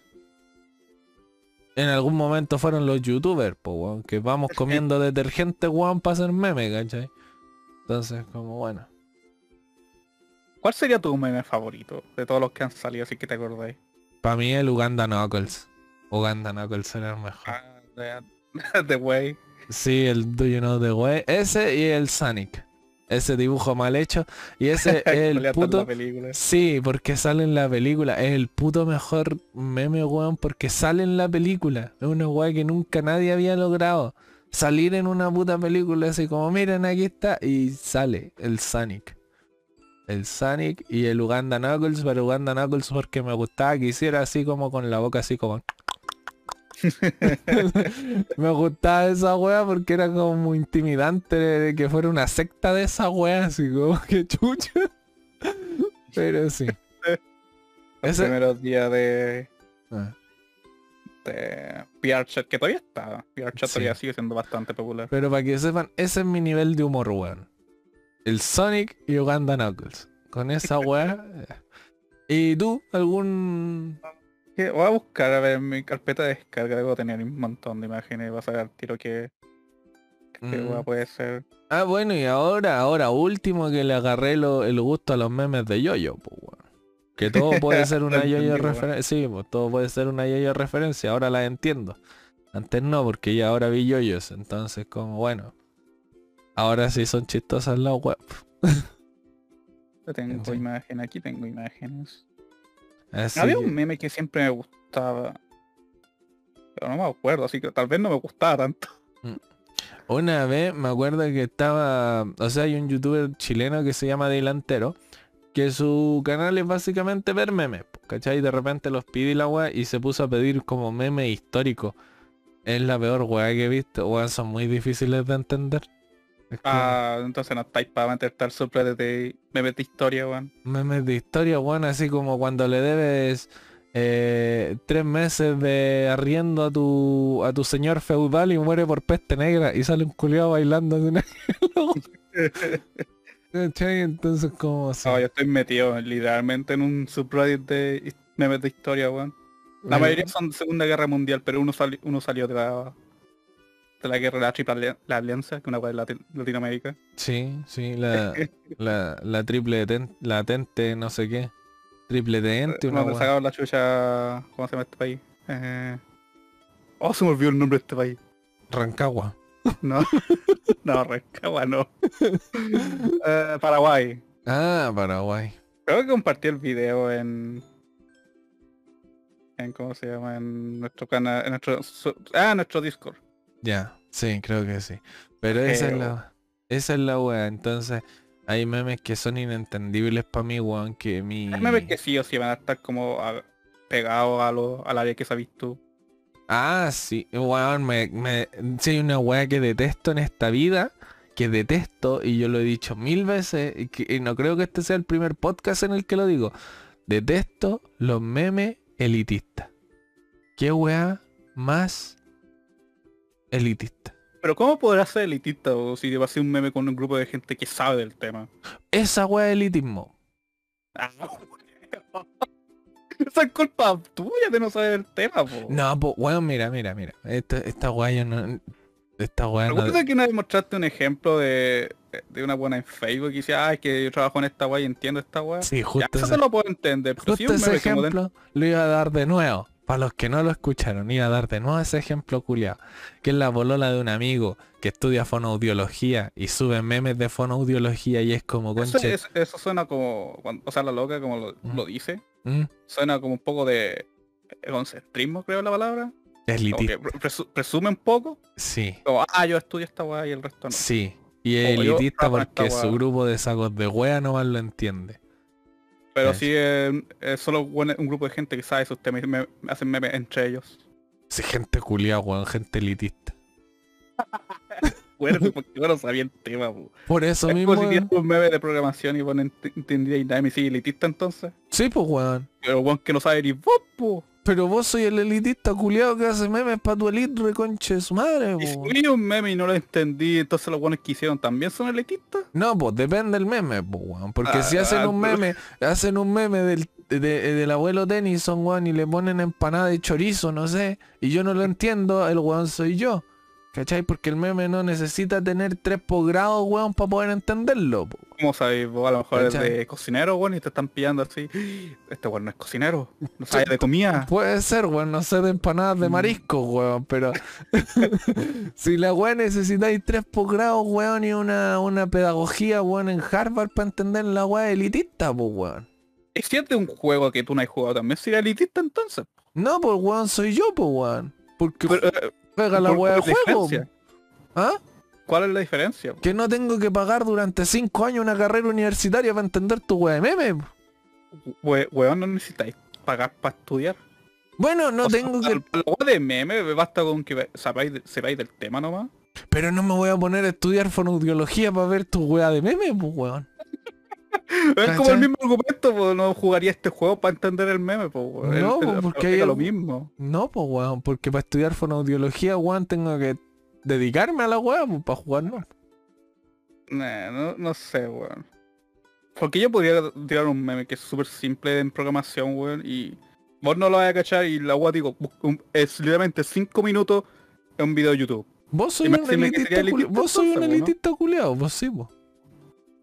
En algún momento fueron los youtubers, po, weón, que vamos comiendo detergente, weón, para hacer meme, ¿cachai? Entonces, como bueno. ¿Cuál sería tu meme favorito de todos los que han salido, así que te acordáis? Para mí el Uganda Knuckles. Uganda Knuckles era el mejor. Ah, de, de wey. Sí, el Do You Know The Way. Ese y el Sonic. Ese dibujo mal hecho. Y ese es el puto... Sí, porque sale en la película. Es el puto mejor meme, weón, porque sale en la película. Es una weá que nunca nadie había logrado. Salir en una puta película así como, miren, aquí está. Y sale el Sonic. El Sonic y el Uganda Knuckles, pero Uganda Knuckles porque me gustaba que hiciera así como con la boca así como... me gustaba esa wea porque era como intimidante de que fuera una secta de esa wea, así como que chucha. Pero sí. Los Ese- primeros días de, Ah, de VRChat, que todavía está. VRChat Sí. todavía sigue siendo bastante popular. Pero para que sepan, ese es mi nivel de humor, weón. El Sonic y Uganda Knuckles. Con esa wea. eh. ¿Y tú? ¿Algún...? Voy a buscar a ver en mi carpeta de descarga, debo tener un montón de imágenes, vas a ver al tiro que, que Mm. wea puede ser. Ah, bueno, y ahora, ahora último que le agarré lo- el gusto a los memes de yoyo, pues weón. Que todo puede ser una yoyo referencia. Sí, pues todo puede ser una yoyo referencia, ahora la entiendo. Antes no, porque ya ahora vi yoyos, entonces como bueno. Ahora sí son chistosas las web. Yo tengo Sí. imágenes, aquí tengo imágenes. Así Había un meme que siempre me gustaba. Pero no me acuerdo, así que tal vez no me gustaba tanto. Una vez me acuerdo que estaba, o sea, hay un youtuber chileno que se llama Delantero, que su canal es básicamente ver memes, ¿cachai? De repente los pide la weá y se puso a pedir como meme histórico. Es la peor weá que he visto, weón, son muy difíciles de entender. Ah, entonces no estáis para meterte al subreddit de memes de historia, weón. memes de historia, weón, así como cuando le debes eh, tres meses de arriendo a tu a tu señor feudal y muere por peste negra y sale un culiado bailando de. Entonces como así. No, yo estoy metido literalmente en un subreddit de memes de historia, weón. La mayoría son de Segunda Guerra Mundial, pero uno, sali- uno salió de la, de la guerra de la Triple la Alianza, que una de Lati- Latinoamérica. Sí, sí, la, la, la triple ten- latente, no sé qué. Triple tente, una Cuando sacaron la chucha... ¿Cómo se llama este país? Eh... Oh, se me olvidó el nombre de este país. Rancagua. No, no, Rancagua no. Eh, Paraguay. Ah, Paraguay. Creo que compartí el video en... En cómo se llama, en nuestro canal, en nuestro, su- ah, nuestro Discord. Ya, sí, creo que sí. Pero esa es la, esa es la wea. Entonces, hay memes que son inentendibles para mí, weón, que mi... Hay memes que sí o sí van a estar como pegados a lo, al área que sabes tú. Ah, sí, weón, me, me, si hay una weá que detesto en esta vida, que detesto, y yo lo he dicho mil veces, y, que- y no creo que este sea el primer podcast en el que lo digo, detesto los memes elitistas. ¿Qué weá más elitista? Pero ¿cómo podrás ser elitista o si va a ser un meme con un grupo de gente que sabe del tema? Esa weá es elitismo. Ah, Esa es culpa tuya de no saber el tema, po. No, pues, weón, mira, mira, mira. Esta, esta weá yo no... Esta weá no... Recuerda que una vez mostraste un ejemplo de, de una buena en Facebook y decía, ah, es que yo trabajo en esta weá y entiendo esta weá. Sí, Ya, justo eso ese- te lo puedo entender. Pero si Justo un ese meme como ejemplo lo iba a dar de nuevo. Para los que no lo escucharon, iba a dar de nuevo ese ejemplo culiado. Que es la bolola de un amigo que estudia fonoaudiología y sube memes de fonoaudiología y es como conche. es- eso suena como, cuando- o sea, la loca como lo, Mm. lo dice, ¿Mm? suena como un poco de egocentrismo, creo la palabra. Es elitista. presu- presume un poco. Sí, Como, ah, yo estudio esta weá y el resto no. sí. Y es elitista porque su grupo de sacos de wea nomás lo entiende. Pero sí es, es solo un, un grupo de gente que sabe esos temas y me, me hacen memes entre ellos. Sí, gente culiada, weón, gente elitista. Bueno, porque yo no sabía el tema, po. Por eso Es mismo. como si un meme de programación y ponen entendía y nada y me sigue elitista entonces. Sí, pues weón. Pero weón que no sabe ni vos, po. Pero vos soy el elitista culiado que hace memes para tu elite, reconche de su madre, Y si po. vi un meme y no lo entendí, entonces los buenos que hicieron también son elitistas. No, pues depende del meme, weón. Porque Ah, si hacen ah, un pero- meme, hacen un meme del, de- del abuelo Tennyson, weón, y le ponen empanada de chorizo, no sé, y yo no lo entiendo, el weón soy yo. ¿Cachai? Porque el meme no necesita tener tres posgrados, weón, para poder entenderlo, po. ¿Cómo sabéis vos? A lo mejor es ¿Cachai? de cocinero, weón, y te están pillando así. Este weón no es cocinero, no sabe de comida. Puede ser, weón, no sé de empanadas de Mm. marisco, weón, pero si la weón necesitáis tres posgrados, weón, y una, una pedagogía, weón, en Harvard para entender la weá elitista, pues, weón. Si es de un juego que tú no has jugado también, sería elitista entonces. No, pues weón, soy yo, pues weón. Porque Pero, eh, juega la ¿cuál- weá de juego. ¿Ah? ¿Cuál es la diferencia? Que no tengo que pagar durante cinco años una carrera universitaria para entender tu weá de meme. We- weón, no necesitáis pagar para estudiar. Bueno, no O sea, tengo que... La weá de meme, basta con que sepáis, de- sepáis del tema nomás. Pero no me voy a poner a estudiar fonoaudiología para ver tu weá de meme, pues weón. Es como el mismo argumento, pues no jugaría este juego para entender el meme, pues weón. No, El- el- porque hay lo mismo. No, pues weón, porque para estudiar fonoaudiología, weón, tengo que dedicarme a la weá, pues para jugar no. Nah, no, no sé, weón. Porque yo podría tirar un meme que es súper simple en programación, weón, y vos no lo vas a cachar y la weá digo, es literalmente 5 minutos en un video de YouTube. Vos soy un elitista, vos soy un elitista culiado, vos sí, vos.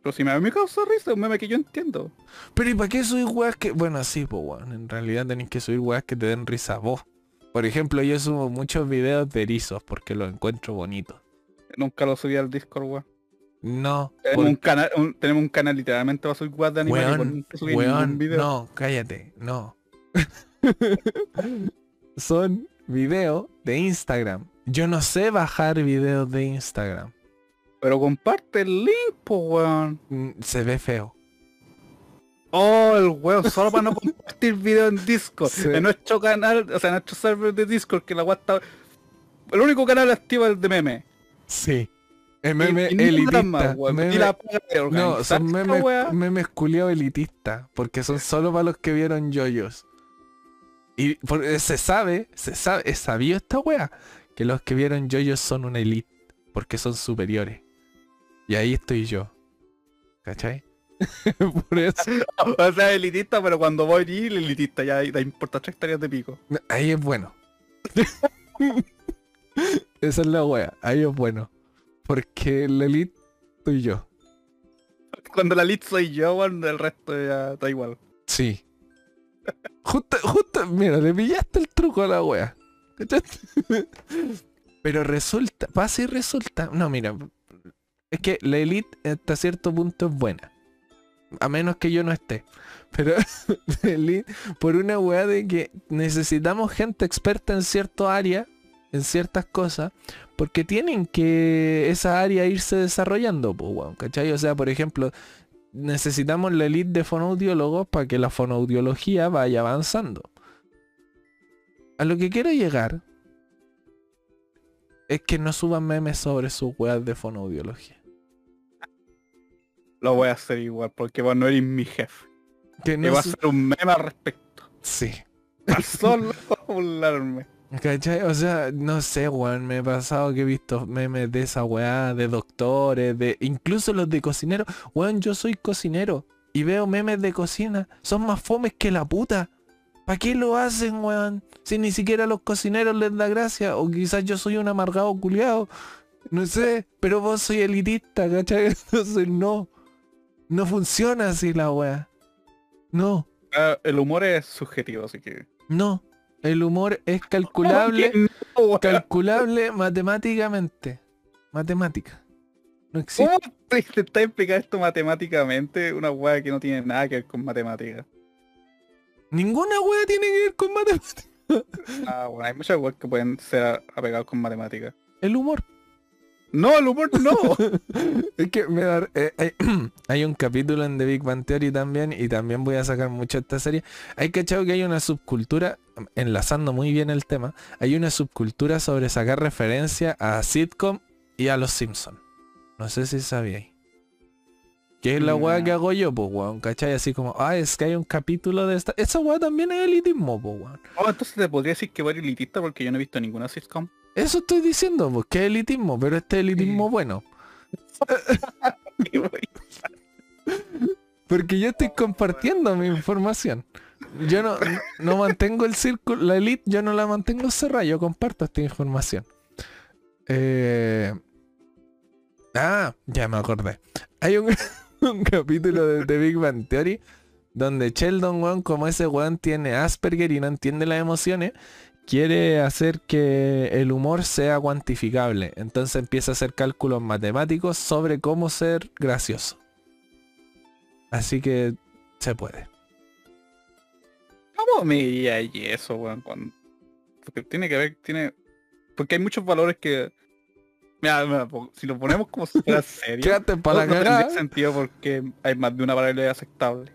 Pero si me, a me causa risa, un meme que yo entiendo. Pero ¿y para qué subir weas que.? Bueno, sí, pues weón. En realidad tenéis que subir weas que te den risa a vos. Por ejemplo, yo subo muchos videos de erizos porque los encuentro bonitos. Nunca lo subí al Discord, weón. No, Tenemos por- un canal, un- tenemos un canal literalmente para subir weas de anime y Weón, weón, video. no, cállate, no. Son videos de Instagram. Yo no sé bajar videos de Instagram. Pero comparte el link, po, weón. Mm, Se ve feo. Oh, el weón, solo para no compartir video en Discord. Sí. En nuestro canal, o sea, en nuestro server de Discord, que la está... El único canal activo es el de meme. Sí. El meme Y- y elitista. más, weón. meme- Ni la No, son memes, memes culiados elitistas, porque son solo para los que vieron yoyos. Y por- eh, se sabe, se sabe, es sabido esta wea, que los que vieron yoyos son una elite, porque son superiores. Y ahí estoy yo. ¿Cachai? Por eso. O sea, elitista, pero cuando voy a ir, elitista, ya te importa tres tareas de pico. Ahí es bueno. Esa es la wea. Ahí es bueno. Porque la elite soy yo. Cuando la elite soy yo, weón, el resto ya está igual. Sí. Justo, justo, mira, le pillaste el truco a la wea. Pero resulta, pasa y resulta. No, mira. Es que la elite hasta cierto punto es buena. A menos que yo no esté. Pero elite, por una weá de que necesitamos gente experta en cierto área, en ciertas cosas, porque tienen que esa área irse desarrollando, pues, weón, ¿cachai? O sea, por ejemplo, necesitamos la elite de fonoaudiólogos para que la fonoaudiología vaya avanzando. A lo que quiero llegar es que no suban memes sobre sus weas de fonoaudiología. Lo voy a hacer igual, porque vos no eres mi jefe. Que no voy a hacer un meme al respecto. Sí. Solo burlarme. ¿Cachai? O sea, no sé, weón, me he pasado que he visto memes de esa weá, de doctores, de incluso los de cocineros. Weón, yo soy cocinero y veo memes de cocina. Son más fomes que la puta. ¿Para qué lo hacen, weón? Si ni siquiera a los cocineros les da gracia. O quizás yo soy un amargado culiado. No sé, pero vos soy elitista, ¿cachai? Entonces no. No funciona así la weá. No, Ah, el humor es subjetivo, así que... no. El humor es calculable. Calculable matemáticamente. Matemática. No existe. ¿Cómo te intentas explicar esto matemáticamente? Una weá que no tiene nada que ver con matemáticas. Ninguna wea tiene que ver con matemática. Ah, bueno, hay muchas weas que pueden ser a- apegadas con matemáticas. El humor. No, el humor no. Es que me da... eh, hay, hay un capítulo en The Big Bang Theory también y también voy a sacar mucho esta serie. Hay cachado que hay una subcultura, enlazando muy bien el tema, hay una subcultura sobre sacar referencia a sitcom y a los Simpsons. No sé si sabíais. Que es la weá que hago yo, pues weón, ¿cachai? Así como, ah, es que hay un capítulo de esta... Esa weá también es elitismo, pues weón. Oh, entonces te podría decir que voy elitista porque yo no he visto ninguna sitcom. Eso estoy diciendo, pues que elitismo, pero este elitismo Sí. bueno. Porque yo estoy compartiendo mi información. Yo no, no mantengo el círculo, la elite, yo no la mantengo cerrada, yo comparto esta información. Eh, Ah, ya me acordé. Hay un, un capítulo de The Big Bang Theory donde Sheldon, weón, como ese weón tiene Asperger y no entiende las emociones, quiere hacer que el humor sea cuantificable. Entonces empieza a hacer cálculos matemáticos sobre cómo ser gracioso. Así que se puede. ¿Cómo me diría eso, weón? Cuando... Porque tiene que ver, tiene... Porque hay muchos valores que... Mira, mira, po- si lo ponemos como si fuera serio, Quédate para la no, no sentido porque hay más de una variable aceptable.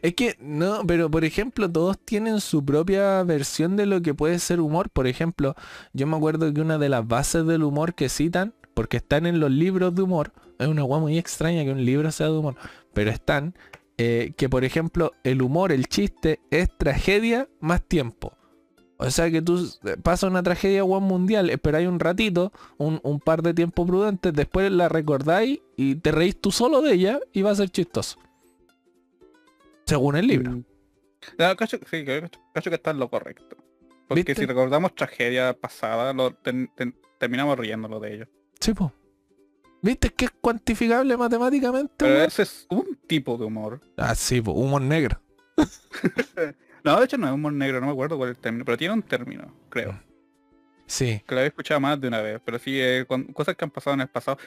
Es que no, pero por ejemplo, todos tienen su propia versión de lo que puede ser humor. Por ejemplo, yo me acuerdo que una de las bases del humor que citan, porque están en los libros de humor, es una guay muy extraña que un libro sea de humor, pero están, eh, que por ejemplo, el humor, el chiste, es tragedia más tiempo. O sea que tú eh, pasas una tragedia guay mundial, esperáis un ratito, un, un par de tiempo prudentes, después la recordáis y te reís tú solo de ella y va a ser chistoso. Según el libro. Mm. No, cacho, sí, cacho, que está en lo correcto. Porque ¿Viste? si recordamos tragedia pasada, lo ten- ten- terminamos riéndolo de ello. Sí, po. ¿Viste que es cuantificable matemáticamente? Pero ese es un tipo de humor. Ah, sí, po, humor negro. No, de hecho no es humor negro, no me acuerdo cuál es el término, pero tiene un término, creo. Sí, Que lo había escuchado más de una vez, pero sí, eh, con cosas que han pasado en el pasado,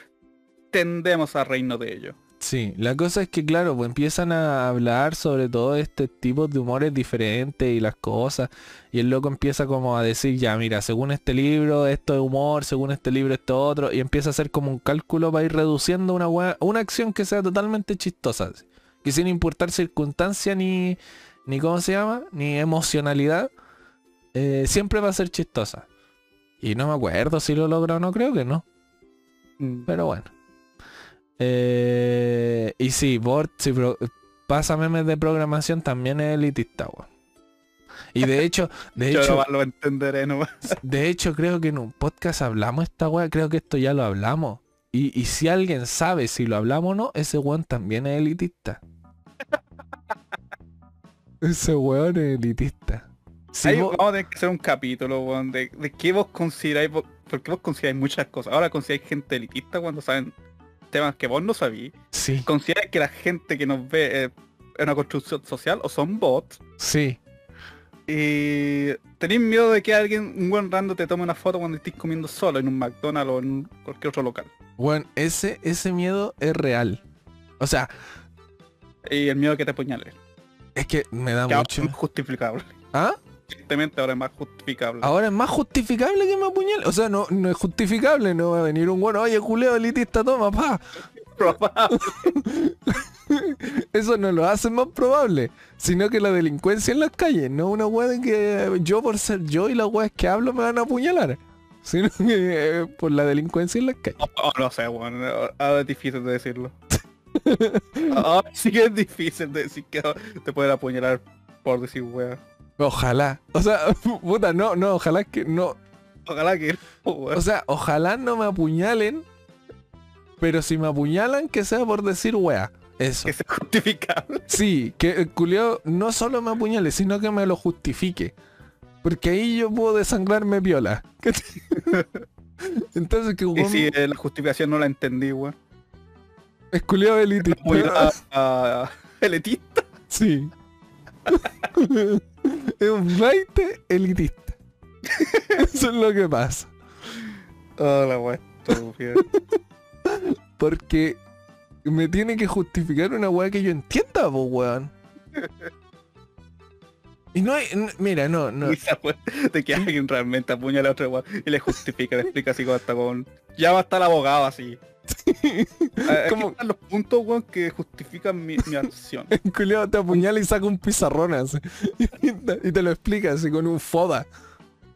tendemos a reírnos de ello. Sí. La cosa es que, claro, pues empiezan a hablar sobre todo este tipo de humores diferentes y las cosas. Y el loco empieza como a decir, ya, mira, según este libro, esto es humor, según este libro, esto otro. Y empieza a hacer como un cálculo para ir reduciendo una, una acción que sea totalmente chistosa. Que sin importar circunstancia ni, ni cómo se llama, ni emocionalidad, eh, siempre va a ser chistosa. Y no me acuerdo si lo logra o no, creo que no. Pero bueno. Eh, y sí, Bort, si pro- pasa memes de programación, también es elitista, weón. Y de hecho, de Yo hecho, lo entenderé nomás. de hecho creo que en un podcast hablamos esta weá, creo que esto ya lo hablamos. Y, y si alguien sabe si lo hablamos o no, ese weón también es elitista. ese weón es elitista. Si Ahí vos- vamos a tener que hacer un capítulo, weón, de, de qué vos consideráis, porque vos consideráis muchas cosas. Ahora consideráis gente elitista cuando saben temas que vos no sabís. Sí, ¿Consideráis que la gente que nos ve eh, es una construcción social o son bots? sí. Y tenéis miedo de que alguien, un buen random te tome una foto cuando estés comiendo solo en un McDonald's o en cualquier otro local. Bueno, ese, ese miedo es real. O sea, Y el miedo que te apuñalen. es que me da Que mucho. es justificable. ¿Ah? Tristemente ahora es más justificable. Ahora es más justificable que me apuñale. O sea, no, no es justificable, no va a venir un bueno, oye, culeo elitista, toma, pa. Probable. Eso no lo hace más probable, sino que la delincuencia en las calles, no una weá de que yo por ser yo y las weas que hablo me van a apuñalar, sino que eh, por la delincuencia en las calles. Oh, no sé, weón. Ahora es difícil de decirlo. Ahora sí que es difícil de decir que te pueden apuñalar por decir wea. Ojalá, o sea, puta, no, no, ojalá que no, Ojalá que no, o sea, ojalá no me apuñalen, pero si me apuñalan que sea por decir wea. Eso. que sea justificable. Sí, que el culiao no solo me apuñale, sino que me lo justifique. Porque ahí yo puedo desangrarme. ¿cachai? Entonces que Y si eh, la justificación no la entendí, weón. es culiao elitista. Apoyar a, a elitista. Sí. es un flight elitista. Eso es lo que pasa. Oh, la wea estúpida. Porque me tiene que justificar una weá que yo entienda, po, weón. Y no hay... Mira, no, no. De que alguien realmente apuñala a otro weón y le justifica, le explica así como hasta con. Ya va a estar el abogado así. Eh, Como- los puntos, weón, que justifican mi, mi acción. El te apuñala y saca un pizarrón así. Y te, lo explica así con un foda.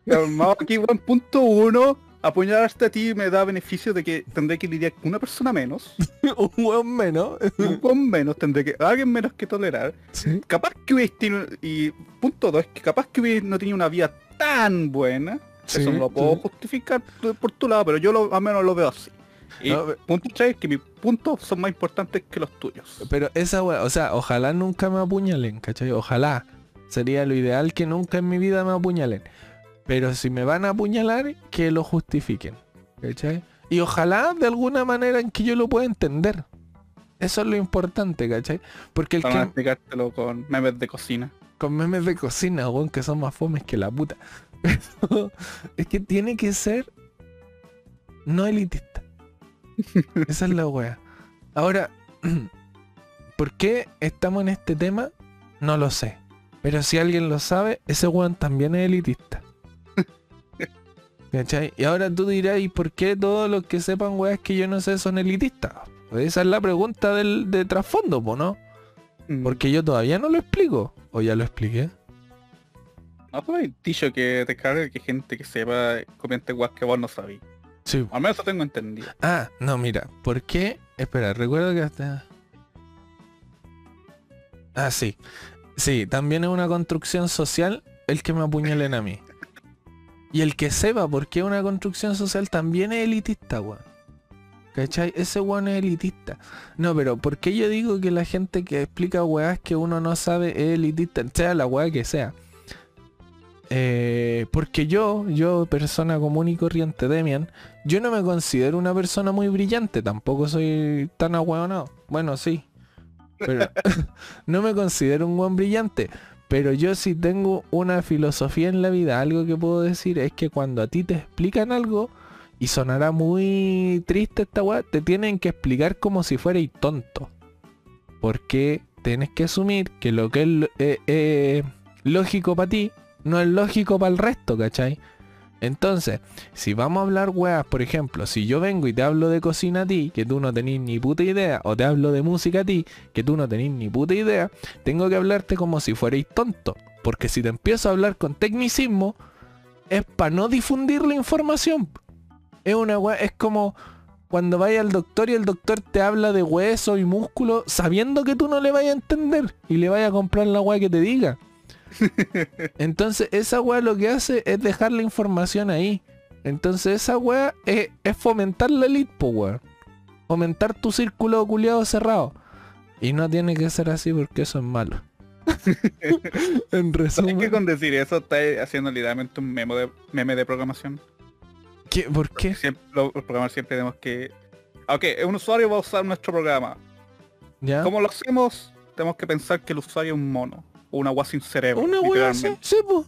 Hermano, aquí, weón, punto uno. Apuñalarte a ti me da beneficio de que tendré que lidiar con una persona menos. un weón menos. un con menos, tendré que. Alguien menos que tolerar. Sí. Capaz que hubiese tenido. Y punto dos, que capaz que hubiese no tenido una vida tan buena. Sí, Eso no lo puedo sí. justificar por- por tu lado, pero yo lo, al menos lo veo así. Y No, punto tres, que mis puntos son más importantes que los tuyos. Pero esa weá, o sea, ojalá nunca me apuñalen, ¿cachai? Ojalá. Sería lo ideal que nunca en mi vida me apuñalen. Pero si me van a apuñalar, que lo justifiquen. ¿Cachai? Y ojalá de alguna manera en que yo lo pueda entender. Eso es lo importante, ¿cachai? Porque el Vamos a que explicártelo con memes de cocina. con memes de cocina, weón, que son más fomes que la puta. Es que tiene que ser no elitista. Esa es la wea. Ahora, ¿por qué estamos en este tema? No lo sé. Pero si alguien lo sabe, ese weón también es elitista. ¿Cachai? Y ahora tú dirás, ¿y por qué todos los que sepan weas que yo no sé son elitistas? Pues esa es la pregunta del, de trasfondo, po, ¿no? Mm. Porque yo todavía no lo explico. ¿O ya lo expliqué? No, pues dicho que te carga que gente que sepa comente guas que vos no sabís. Sí. Al menos eso tengo entendido. Ah, no, mira, ¿por qué? Espera, recuerdo que hasta... Ah, sí. Sí, también es una construcción social el que me apuñalen a mí. Y el que sepa por qué es una construcción social también es elitista, weón. ¿Cachai? Ese weón es elitista. No, pero ¿por qué yo digo que la gente que explica weás que uno no sabe es elitista? Sea la weá que sea. Eh, porque yo, yo, persona común y corriente, Demian, yo no me considero una persona muy brillante, tampoco soy tan ahueonado. Bueno, sí. Pero no me considero un buen brillante. Pero yo sí tengo una filosofía en la vida. Algo que puedo decir es que cuando a ti te explican algo, y sonará muy triste esta weá, te tienen que explicar como si fuerais tonto. Porque tienes que asumir que lo que es eh, eh, lógico para ti, no es lógico para el resto, ¿cachai? Entonces, si vamos a hablar weas, por ejemplo, si yo vengo y te hablo de cocina a ti, que tú no tenés ni puta idea, o te hablo de música a ti, que tú no tenés ni puta idea, tengo que hablarte como si fuerais tonto. Porque si te empiezo a hablar con tecnicismo, es para no difundir la información. Es una wea, es como cuando vaya al doctor y el doctor te habla de hueso y músculo, sabiendo que tú no le vayas a entender y le vayas a comprar la wea que te diga. Entonces esa weá lo que hace es dejar la información ahí. Entonces esa weá es, es fomentar la elite, po, weón. fomentar tu círculo culiado cerrado. Y no tiene que ser así porque eso es malo. en ¿Sabes resumen. que con decir eso estáis haciendo literalmente un memo de, meme de programación? ¿qué- ¿Por qué? Siempre, los los programadores siempre tenemos que... Ok, un usuario va a usar nuestro programa. ¿Ya? ¿Cómo lo hacemos? Tenemos que pensar que el usuario es un mono. Una agua sin cerebro. Una literalmente. sí, po.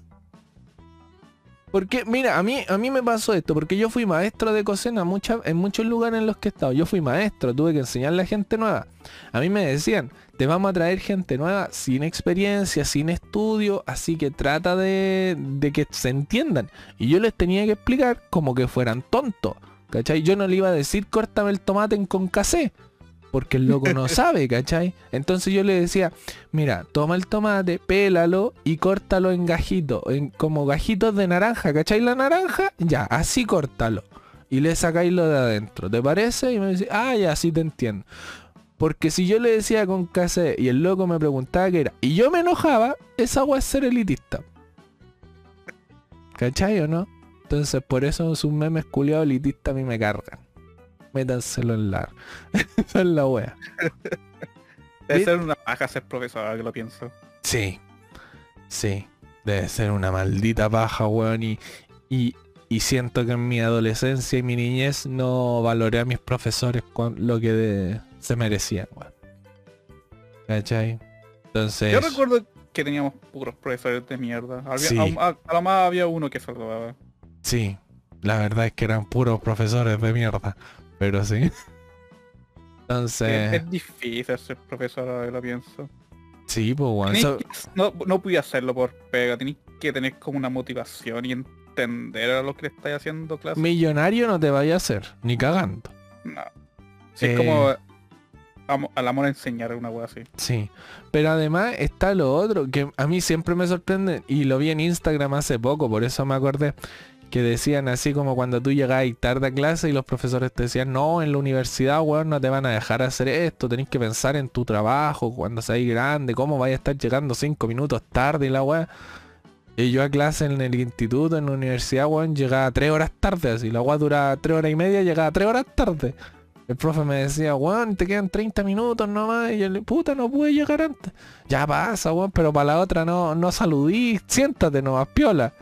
Porque, mira, a mí, a mí me pasó esto, porque yo fui maestro de cocina mucha- en muchos lugares en los que he estado. Yo fui maestro, tuve que enseñarle a gente nueva. A mí me decían, te vamos a traer gente nueva sin experiencia, sin estudio, así que trata de, de que se entiendan. Y yo les tenía que explicar como que fueran tontos. ¿Cachai? Yo no le iba a decir córtame el tomate en concasé. Porque el loco no sabe, ¿cachai? Entonces yo le decía, mira, toma el tomate, pélalo y córtalo en gajitos, en, como gajitos de naranja, ¿cachai? La naranja, ya, así córtalo. Y le sacáis lo de adentro, ¿te parece? Y me dice, ah, ya, sí te entiendo. Porque si yo le decía con casé y el loco me preguntaba qué era, y yo me enojaba, esa agua es ser elitista. ¿Cachai o no? Entonces por eso sus memes culiados elitistas a mí me cargan. Métanselo en la... Esa es la wea. Debe ser una paja ser profesor, ahora que lo pienso. Sí. Sí. Debe ser una maldita paja, weón. Y, y, y siento que en mi adolescencia y mi niñez no valoré a mis profesores con lo que de- se merecían, weón. ¿Cachai? Entonces... Yo recuerdo que teníamos puros profesores de mierda. Había- Sí. a, a- a lo más había uno que salvaba. Sí. La verdad es que eran puros profesores de mierda. Pero sí. Entonces... Es difícil ser profesor ahora que lo pienso. Sí, pues, So- que- no, no podía hacerlo por pega, tenéis que tener como una motivación y entender a lo que le estáis haciendo clase. millonario no te vaya a hacer. Ni cagando. No. Sí, Eh. es como amo- al amor a enseñar una wea así. Sí, pero además está lo otro que a mí siempre me sorprende y lo vi en Instagram hace poco, por eso me acordé que decían así como cuando tú llegabas tarde a clase y los profesores te decían, no, en la universidad, weón, no te van a dejar hacer esto, tenés que pensar en tu trabajo, cuando seas grande, cómo vaya a estar llegando cinco minutos tarde y la weá. Y yo a clase en el instituto, en la universidad, weón, llegaba tres horas tarde, así, la weá duraba tres horas y media, llegaba tres horas tarde. El profe me decía, weón, te quedan 30 minutos nomás. Y yo le, puta, no pude llegar antes. Ya pasa, weón, pero para la otra no, no saludí, siéntate nomás, piola.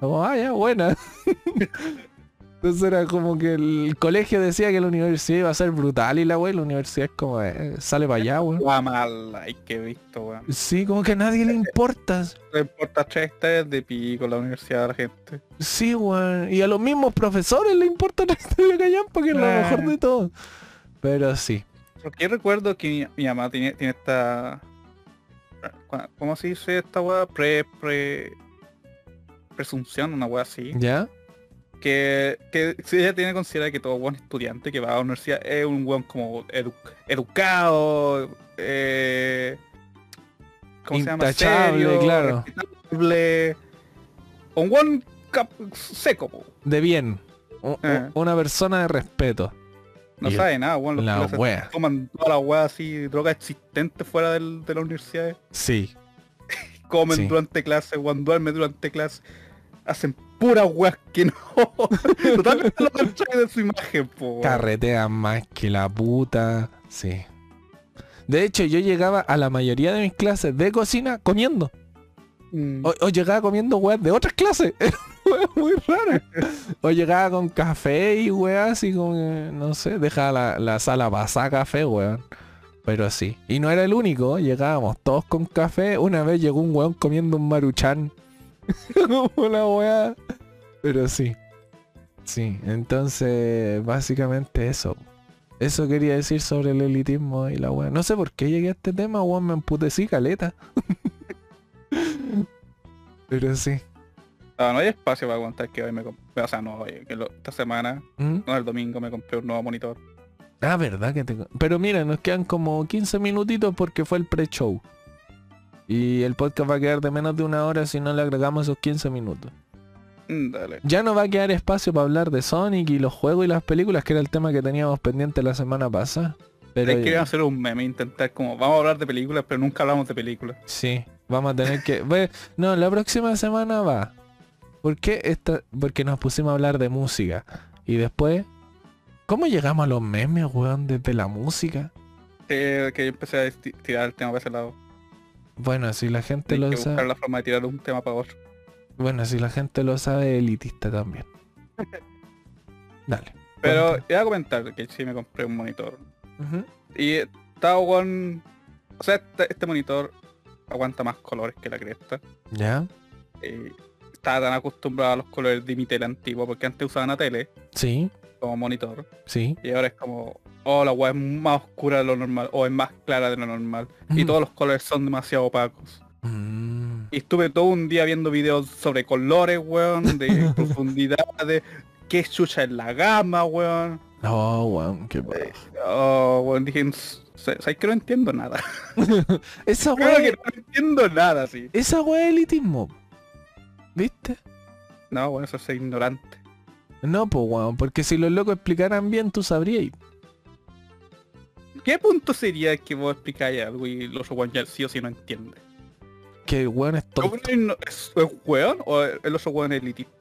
Como, ah, ya, buena. Entonces era como que el colegio decía que la universidad iba a ser brutal y la weón, la universidad es como, eh, sale para allá, weón. Wea mal, hay que visto, weón. Sí, como que a nadie le importa. No importa tres hectáreas de pico la universidad de la gente. Sí, weón. Y a los mismos profesores le importa la historia que porque es lo mejor de todo. Pero sí. Porque yo recuerdo que mi, mi mamá tiene, tiene esta... ¿Cómo se dice esta weá? Pre, pre... Presunción, una weá así. ¿Ya? que, que si ella tiene que considerar que todo buen estudiante que va a la universidad es un buen como edu- educado, eh, ¿cómo se llama? Intachable, Serio, claro. un buen cap- seco, po. De bien. Eh. Una persona de respeto. no Y el- sabe nada, los la wea. toman todas las weas así, drogas existentes fuera del- de las universidades, Sí. comen Sí. durante clase, weón, duermen durante clase, hacen puras weas que no, totalmente lo contrario de su imagen, po. Carretean más que la puta. Sí. De hecho, yo llegaba a la mayoría de mis clases de cocina comiendo. Mm. O, o llegaba comiendo weas de otras clases. Era muy rara. O llegaba con café y weas así como que, no sé, dejaba la, la sala pasada café, weón. Pero sí. Y no era el único, llegábamos todos con café. Una vez llegó un weón comiendo un maruchan. como la wea. Pero sí. Sí, entonces básicamente eso. Eso quería decir sobre el elitismo y la wea. No sé por qué llegué a este tema, weón, me emputecí caleta. Pero sí. No, no hay espacio para aguantar que hoy me compré. O sea, no, hoy, que lo- esta semana, ¿Mm? no, el domingo me compré un nuevo monitor. Ah, verdad que te... Pero mira, nos quedan como 15 minutitos porque fue el pre-show. Y el podcast va a quedar de menos de una hora si no le agregamos esos 15 minutos. Mm, Dale. Ya no va a quedar espacio para hablar de Sonic y los juegos y las películas, que era el tema que teníamos pendiente la semana pasada. Pero Hay que hacer un meme, intentar como, vamos a hablar de películas, pero nunca hablamos de películas. Sí, vamos a tener que... No, la próxima semana va. ¿Por qué esta? Porque nos pusimos a hablar de música. Y después ¿Cómo llegamos a los memes, weón, desde la música? Que, que yo empecé a tirar el tema para ese lado. Bueno, si la gente Hay lo que sabe. la forma de tirar un tema para otro. Bueno, si la gente lo sabe, elitista también. Dale. Pero Cuenta. iba a comentar que sí me compré un monitor. Ujú. Y estaba con... O sea, este, este monitor aguanta más colores que la cresta. ¿Ya? Y estaba tan acostumbrado a los colores de mi tele antigua, porque antes usaba una tele Sí, como monitor. sí. Y ahora es como, oh, la weá es más oscura de lo normal, o es más clara de lo normal. Y todos los colores son demasiado opacos. Mm. Y estuve todo un día viendo videos sobre colores, weón, de profundidades, qué chucha es la gama, weón. Oh, weón, qué pa- Oh, weón, dije, ¿sabes que no entiendo nada? Esa Creo que no entiendo nada, sí. esa weá es elitismo. ¿Viste? No, bueno, eso es ignorante. No, pues weón, porque si los locos explicaran bien, tú sabrías. ¿Qué punto sería que vos explicáis algo y los weón ya sí o sí no entiende? Que el weón es ¿El tonto. ¿Es, es weón o el otro weón es elitista?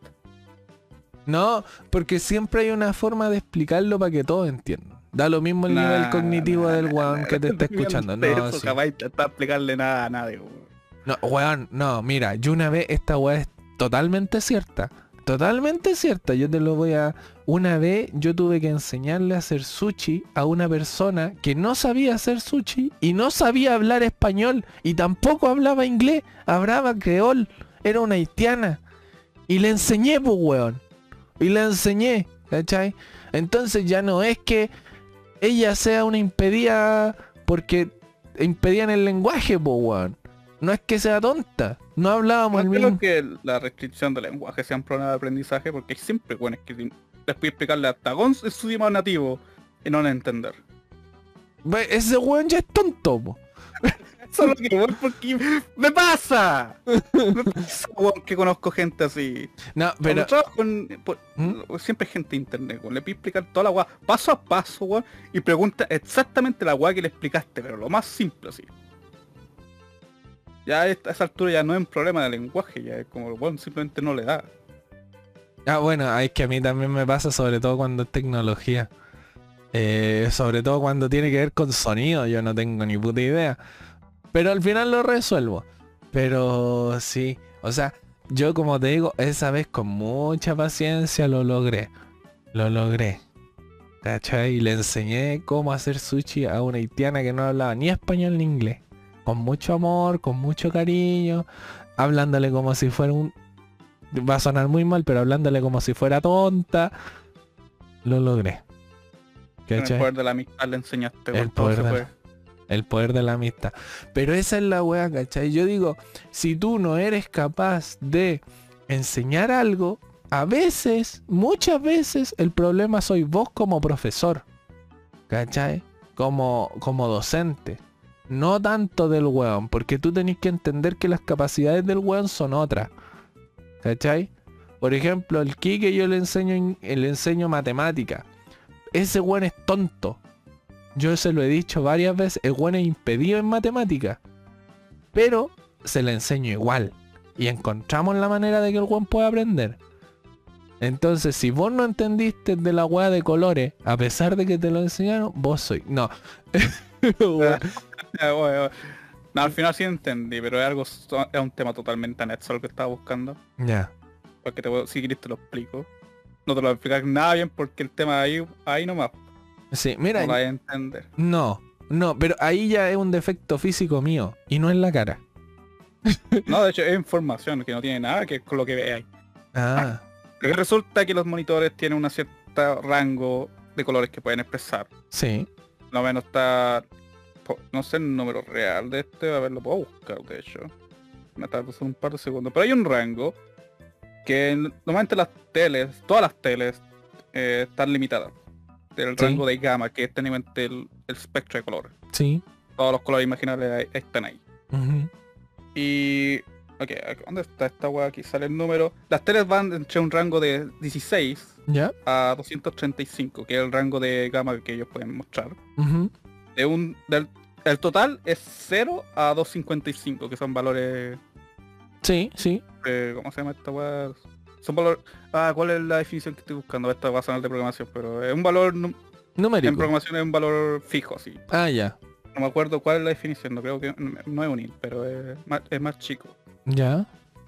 No, porque siempre hay una forma de explicarlo para que todos entiendan. Da lo mismo el nivel cognitivo nah, del weón nah, que te está escuchando. No, eso, sí. Intentar explicarle nada a nadie, weón. No, weón, no, mira, yo una vez esta weá es totalmente cierta. Totalmente cierta. Yo te lo voy a. Una vez yo tuve que enseñarle a hacer sushi a una persona que no sabía hacer sushi y no sabía hablar español y tampoco hablaba inglés, hablaba creol, era una haitiana. Y le enseñé, pues weón. Y le enseñé, ¿cachai? Entonces ya no es que ella sea una impedida porque impedían el lenguaje, pues weón. No es que sea tonta. No hablábamos el mismo. que la restricción del lenguaje sea un problema de aprendizaje porque hay siempre weones que les puede explicarle hasta Gonz en su idioma nativo y no van a entender. Ve, Ese weón ya es tonto, po. Eso es lo que voy porque me pasa. Me pasa, weón, que conozco gente así. No, Pero con, por- ¿Mm? siempre hay gente de internet, weón. Le puedes explicar toda la weá paso a paso, weón, y pregunta exactamente la weá que le explicaste, pero lo más simple así. Ya a esa altura ya no es un problema de lenguaje, ya es como, weón, simplemente no le da. Ah, bueno, es que a mí también me pasa, sobre todo cuando es tecnología. Eh, sobre todo cuando tiene que ver con sonido, yo no tengo ni puta idea. Pero al final lo resuelvo. Pero sí, o sea, yo como te digo, esa vez con mucha paciencia lo logré. Lo logré. ¿Cachai? Y le enseñé cómo hacer sushi a una haitiana que no hablaba ni español ni inglés. Con mucho amor, con mucho cariño, hablándole como si fuera un... Va a sonar muy mal, pero hablándole como si fuera tonta. Lo logré. El poder de la amistad le enseñaste, El poder de. El poder de la amistad. Pero esa es la wea, ¿cachai? Yo digo, si tú no eres capaz de enseñar algo, a veces, muchas veces, el problema soy vos como profesor. ¿Cachai? Como, como docente. No tanto del weón, porque tú tenés que entender que las capacidades del weón son otras. ¿Cachai? Por ejemplo, el Kike yo le enseño, in- le enseño matemática. Ese weón es tonto. Yo se lo he dicho varias veces, el weón es impedido en matemática. Pero se le enseño igual. Y encontramos la manera de que el weón pueda aprender. Entonces, si vos no entendiste de la weá de colores, a pesar de que te lo enseñaron, vos soy. No. Ah. No, al final sí entendí, pero es algo es un tema totalmente anexo al que estaba buscando. ya. Porque te puedo- si quieres te lo explico. No te lo voy a explicar nada bien porque el tema ahí, ahí nomás. Sí, No mira, lo vas a entender. no, no, pero ahí ya es un defecto físico mío y no en la cara. No, de hecho es información que no tiene nada que con lo que veáis. Ah, Porque resulta que los monitores tienen un cierto rango de colores que pueden expresar. sí. Lo menos está... No sé el número real de este, a ver, lo puedo buscar, de hecho. Me tarda un par de segundos. Pero hay un rango que normalmente las teles, todas las teles, eh, están limitadas. Del Sí. rango de gama, que es técnicamente el, el espectro de colores. Sí. Todos los colores imaginables están ahí. Y... Ok, ¿dónde está esta weá? Aquí sale el número. Las teles van entre un rango de 16 Ya. a 235, que es el rango de gama que ellos pueden mostrar. ujú, De un, del, el total es 0 a 255, que son valores, Sí, sí. eh, ¿cómo se llama esta weá? Son valor... Ah, ¿cuál es la definición que estoy buscando? Esto va a sonar de programación, pero es un valor... nu- En Numérico. programación es un valor fijo, sí. Ah, ya. No me acuerdo cuál es la definición, no creo que... No es un int, pero es más, es más chico. Ya.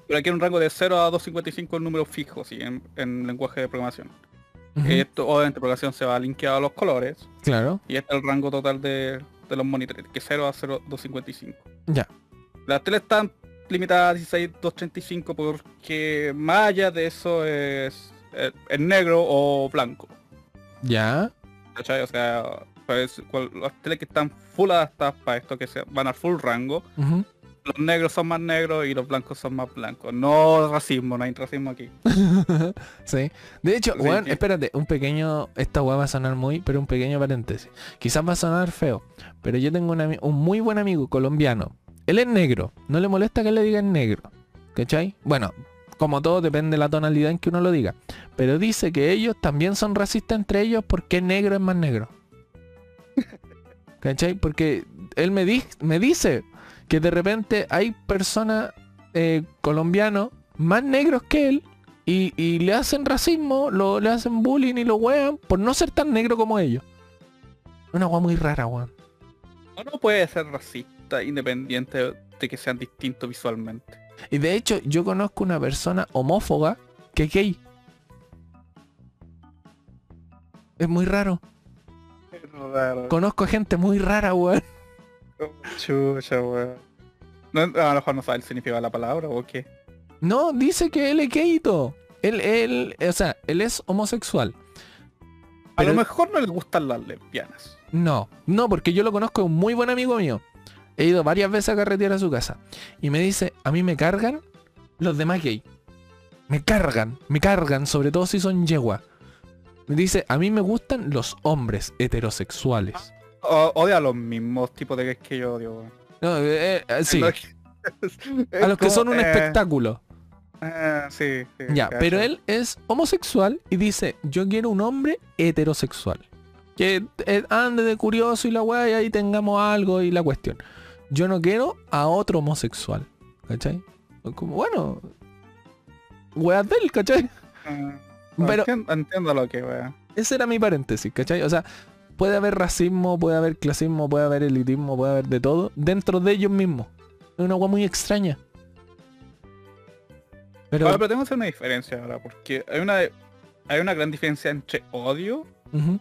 Pero aquí en un rango de 0 a 255 es un número fijo, sí, en, en lenguaje de programación. Ujú, Esto, obviamente, programación se va linkeado a los colores. Claro. Y este es el rango total de, de los monitores, que es 0 a 0, 255. Ya. Las teles están limitadas a 16, 235 porque más allá de eso es, es, es negro o blanco. Ya. ¿Cachai? O sea, pues, cual- las teles que están full adaptadas para esto, que se van al full rango. Los negros son más negros y los blancos son más blancos. No racismo, no hay racismo aquí. sí. De hecho, Sí, sí. espérate, un pequeño, esta weá va a sonar muy, pero un pequeño paréntesis. Quizás va a sonar feo, pero yo tengo un muy buen amigo colombiano. Él es negro, no le molesta que le digan negro. ¿Cachai? Bueno, como todo depende de la tonalidad en que uno lo diga. Pero dice que ellos también son racistas entre ellos porque negro es más negro. ¿Cachai? Porque él me, di- me dice que de repente hay personas eh, colombianos más negros que él y, y le hacen racismo, lo, le hacen bullying y lo wean por no ser tan negro como ellos. Una weá muy rara, weón. Uno puede ser racista independiente de que sean distintos visualmente. Y de hecho, yo conozco una persona homófoba que es gay. Es muy raro. Es raro. Conozco gente muy rara, weón. Chucha, weón. No, a lo mejor no sabe el significado de la palabra o qué. No, dice que él es gay y todo. Él, él, o sea, él es homosexual. A lo mejor no le gustan las lesbianas. No, no, porque yo lo conozco, es un muy buen amigo mío. He ido varias veces a carretear a su casa. Y me dice, a mí me cargan los demás gay. Me cargan, me cargan, sobre todo si son yegua. Me dice, a mí me gustan los hombres heterosexuales. O- odia a los mismos tipos de gays que yo odio. No, eh, eh, sí, a los que son un eh, espectáculo. eh, sí, sí, Ya, cacho. pero él es homosexual y dice, yo quiero un hombre heterosexual. Que ande de curioso y la weá y ahí tengamos algo y la cuestión. Yo no quiero a otro homosexual. ¿Cachai? Como, bueno, weá de él, ¿cachai? Eh, Pero- entiendo, entiendo lo que weón. Ese era mi paréntesis, ¿cachai? O sea, puede haber racismo, puede haber clasismo, puede haber elitismo, puede haber de todo dentro de ellos mismos. Es una weá muy extraña. Pero... Ahora, pero tengo que hacer una diferencia ahora, porque hay una hay una gran diferencia entre odio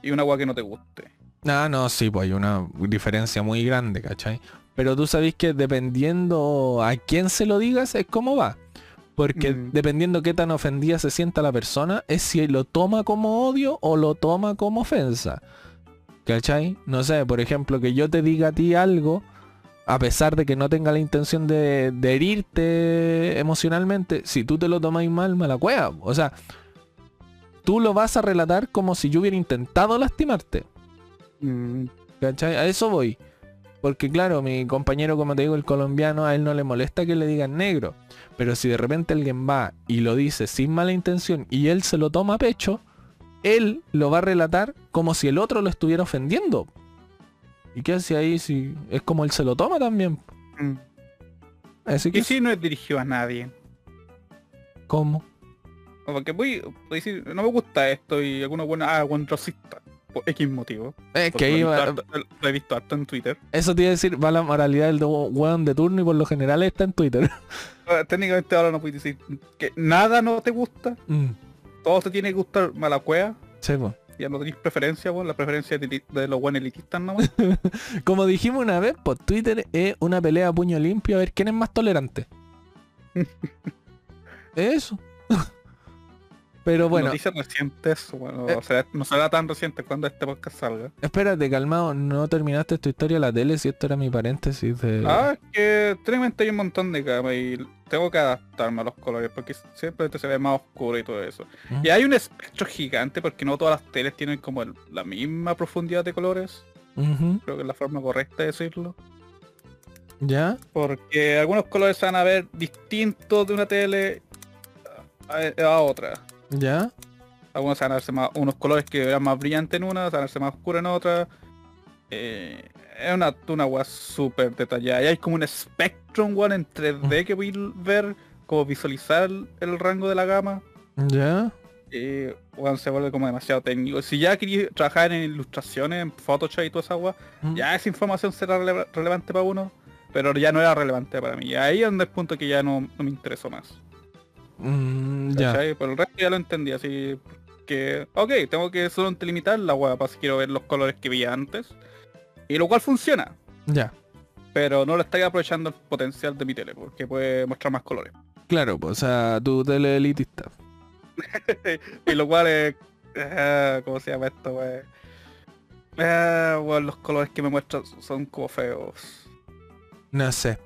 y una agua que no te guste. Ah, no, sí, pues hay una diferencia muy grande, ¿cachai? Pero tú sabés que dependiendo a quién se lo digas es cómo va. Porque Mm. dependiendo qué tan ofendida se sienta la persona, es si lo toma como odio o lo toma como ofensa. ¿Cachai? No sé, por ejemplo, que yo te diga a ti algo, a pesar de que no tenga la intención de, de herirte emocionalmente, si tú te lo tomáis mal, mala cueva. O sea, tú lo vas a relatar como si yo hubiera intentado lastimarte. Mm, ¿Cachai? A eso voy. Porque claro, mi compañero, como te digo, el colombiano, a él no le molesta que le digan negro. Pero si de repente alguien va y lo dice sin mala intención y él se lo toma a pecho, él lo va a relatar como si el otro lo estuviera ofendiendo. ¿Y qué hace ahí si es como él se lo toma también? mm. Así que, Y si no es dirigido a nadie. ¿cómo? Porque voy, a decir, no me gusta esto y algunos buenos, ah, buen racista. Por X motivo. Es que ahí lo, he va- visto harto, lo he visto harto en Twitter. eso te iba a decir, va la moralidad del weón de turno y por lo general está en Twitter. Ah, Técnicamente ahora no puedes decir que nada no te gusta. Mm, Todo te tiene que gustar mala cueva. sí, po. Ya no tenéis preferencia, weón. La preferencia de, de los buenos elitistas nomás. Como dijimos una vez, por Twitter es una pelea a puño limpio a ver quién es más tolerante. Eso. Pero bueno, Noticias recientes, bueno, Eh. o sea, no será tan reciente cuando este podcast salga. espérate, calmado, no terminaste tu historia de la tele si esto era mi paréntesis de... Ah, es que técnicamente hay un montón de camas y tengo que adaptarme a los colores porque siempre se ve más oscuro y todo eso. Y hay un espectro gigante porque no todas las teles tienen como el- la misma profundidad de colores. Creo que es la forma correcta de decirlo. ¿Ya? Porque algunos colores van a ver distintos de una tele a, a otra. ¿Ya? Algunos van a verse más, unos colores que eran más brillantes en una, se van a verse más oscuros en otra. Eh, es una, una weá súper detallada. Y hay como un spectrum, weón, en 3D que voy a ver, como visualizar el, el rango de la gama. Ya. Bueno, se vuelve como demasiado técnico. Si ya quería trabajar en ilustraciones, en Photoshop y toda esa agua, Mm. ya esa información será rele- relevante para uno, pero ya no era relevante para mí. Y ahí es donde el punto que ya no, no me interesó más. Mm, ya. Pero el resto ya lo entendí, así que, ok, tengo que solamente limitar la para si quiero ver los colores que veía antes. Y lo cual funciona, Ya. pero no lo estoy aprovechando el potencial de mi tele, porque puede mostrar más colores. Claro, pues, o sea, tu tele elitista. y lo cual es... eh, ¿Cómo se llama esto, wey? Eh, bueno, los colores que me muestran son como feos. No sé.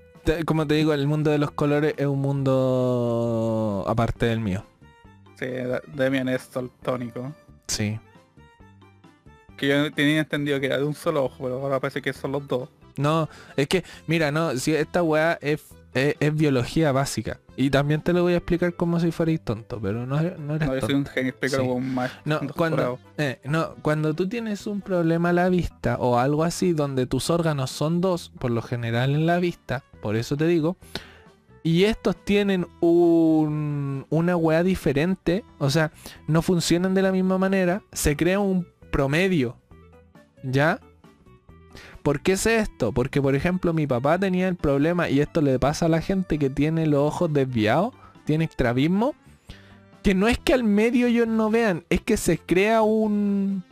Como te digo, el mundo de los colores es un mundo aparte del mío. Sí, Demian es daltónico. Sí. Que yo tenía entendido que era de un solo ojo, pero ahora parece que son los dos. No, es que, mira, no, si esta weá es, es, es biología básica. Y también te lo voy a explicar como si fuerais tonto, pero no, eres- no eres No, yo soy un genio, explícalo Sí. maestro. No, cuando, eh, no, cuando tú tienes un problema a la vista o algo así donde tus órganos son dos, por lo general en la vista, por eso te digo, y estos tienen un, una weá diferente, o sea, no funcionan de la misma manera, se crea un promedio, ¿ya? ¿Por qué sé esto? Porque por ejemplo mi papá tenía el problema, y esto le pasa a la gente que tiene los ojos desviados, tiene extravismo, que no es que al medio ellos no vean, es que se crea un,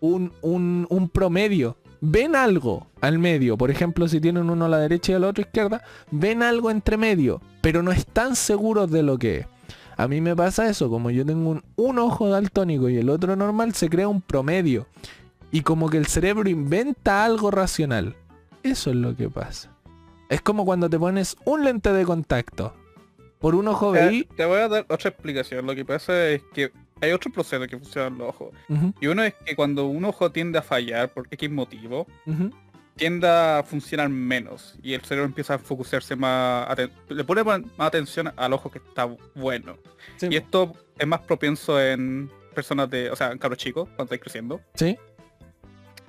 un, un, promedio. Ven algo al medio, por ejemplo, si tienen uno a la derecha y el otro a la izquierda, ven algo entre medio, pero no están seguros de lo que es. A mí me pasa eso, como yo tengo un, un ojo daltónico y el otro normal, se crea un promedio. Y como que el cerebro inventa algo racional. Eso es lo que pasa. Es como cuando te pones un lente de contacto. Por un ojo Eh, veí. te voy a dar otra explicación. Lo que pasa es que hay otro proceso que funciona en los ojos. Y uno es que cuando un ojo tiende a fallar por X motivo, ujú. tiende a funcionar menos. Y el cerebro empieza a focusarse más... le pone más atención al ojo que está bueno. Y esto es más propenso en personas de... O sea, en cabros chicos, cuando estáis creciendo. Sí.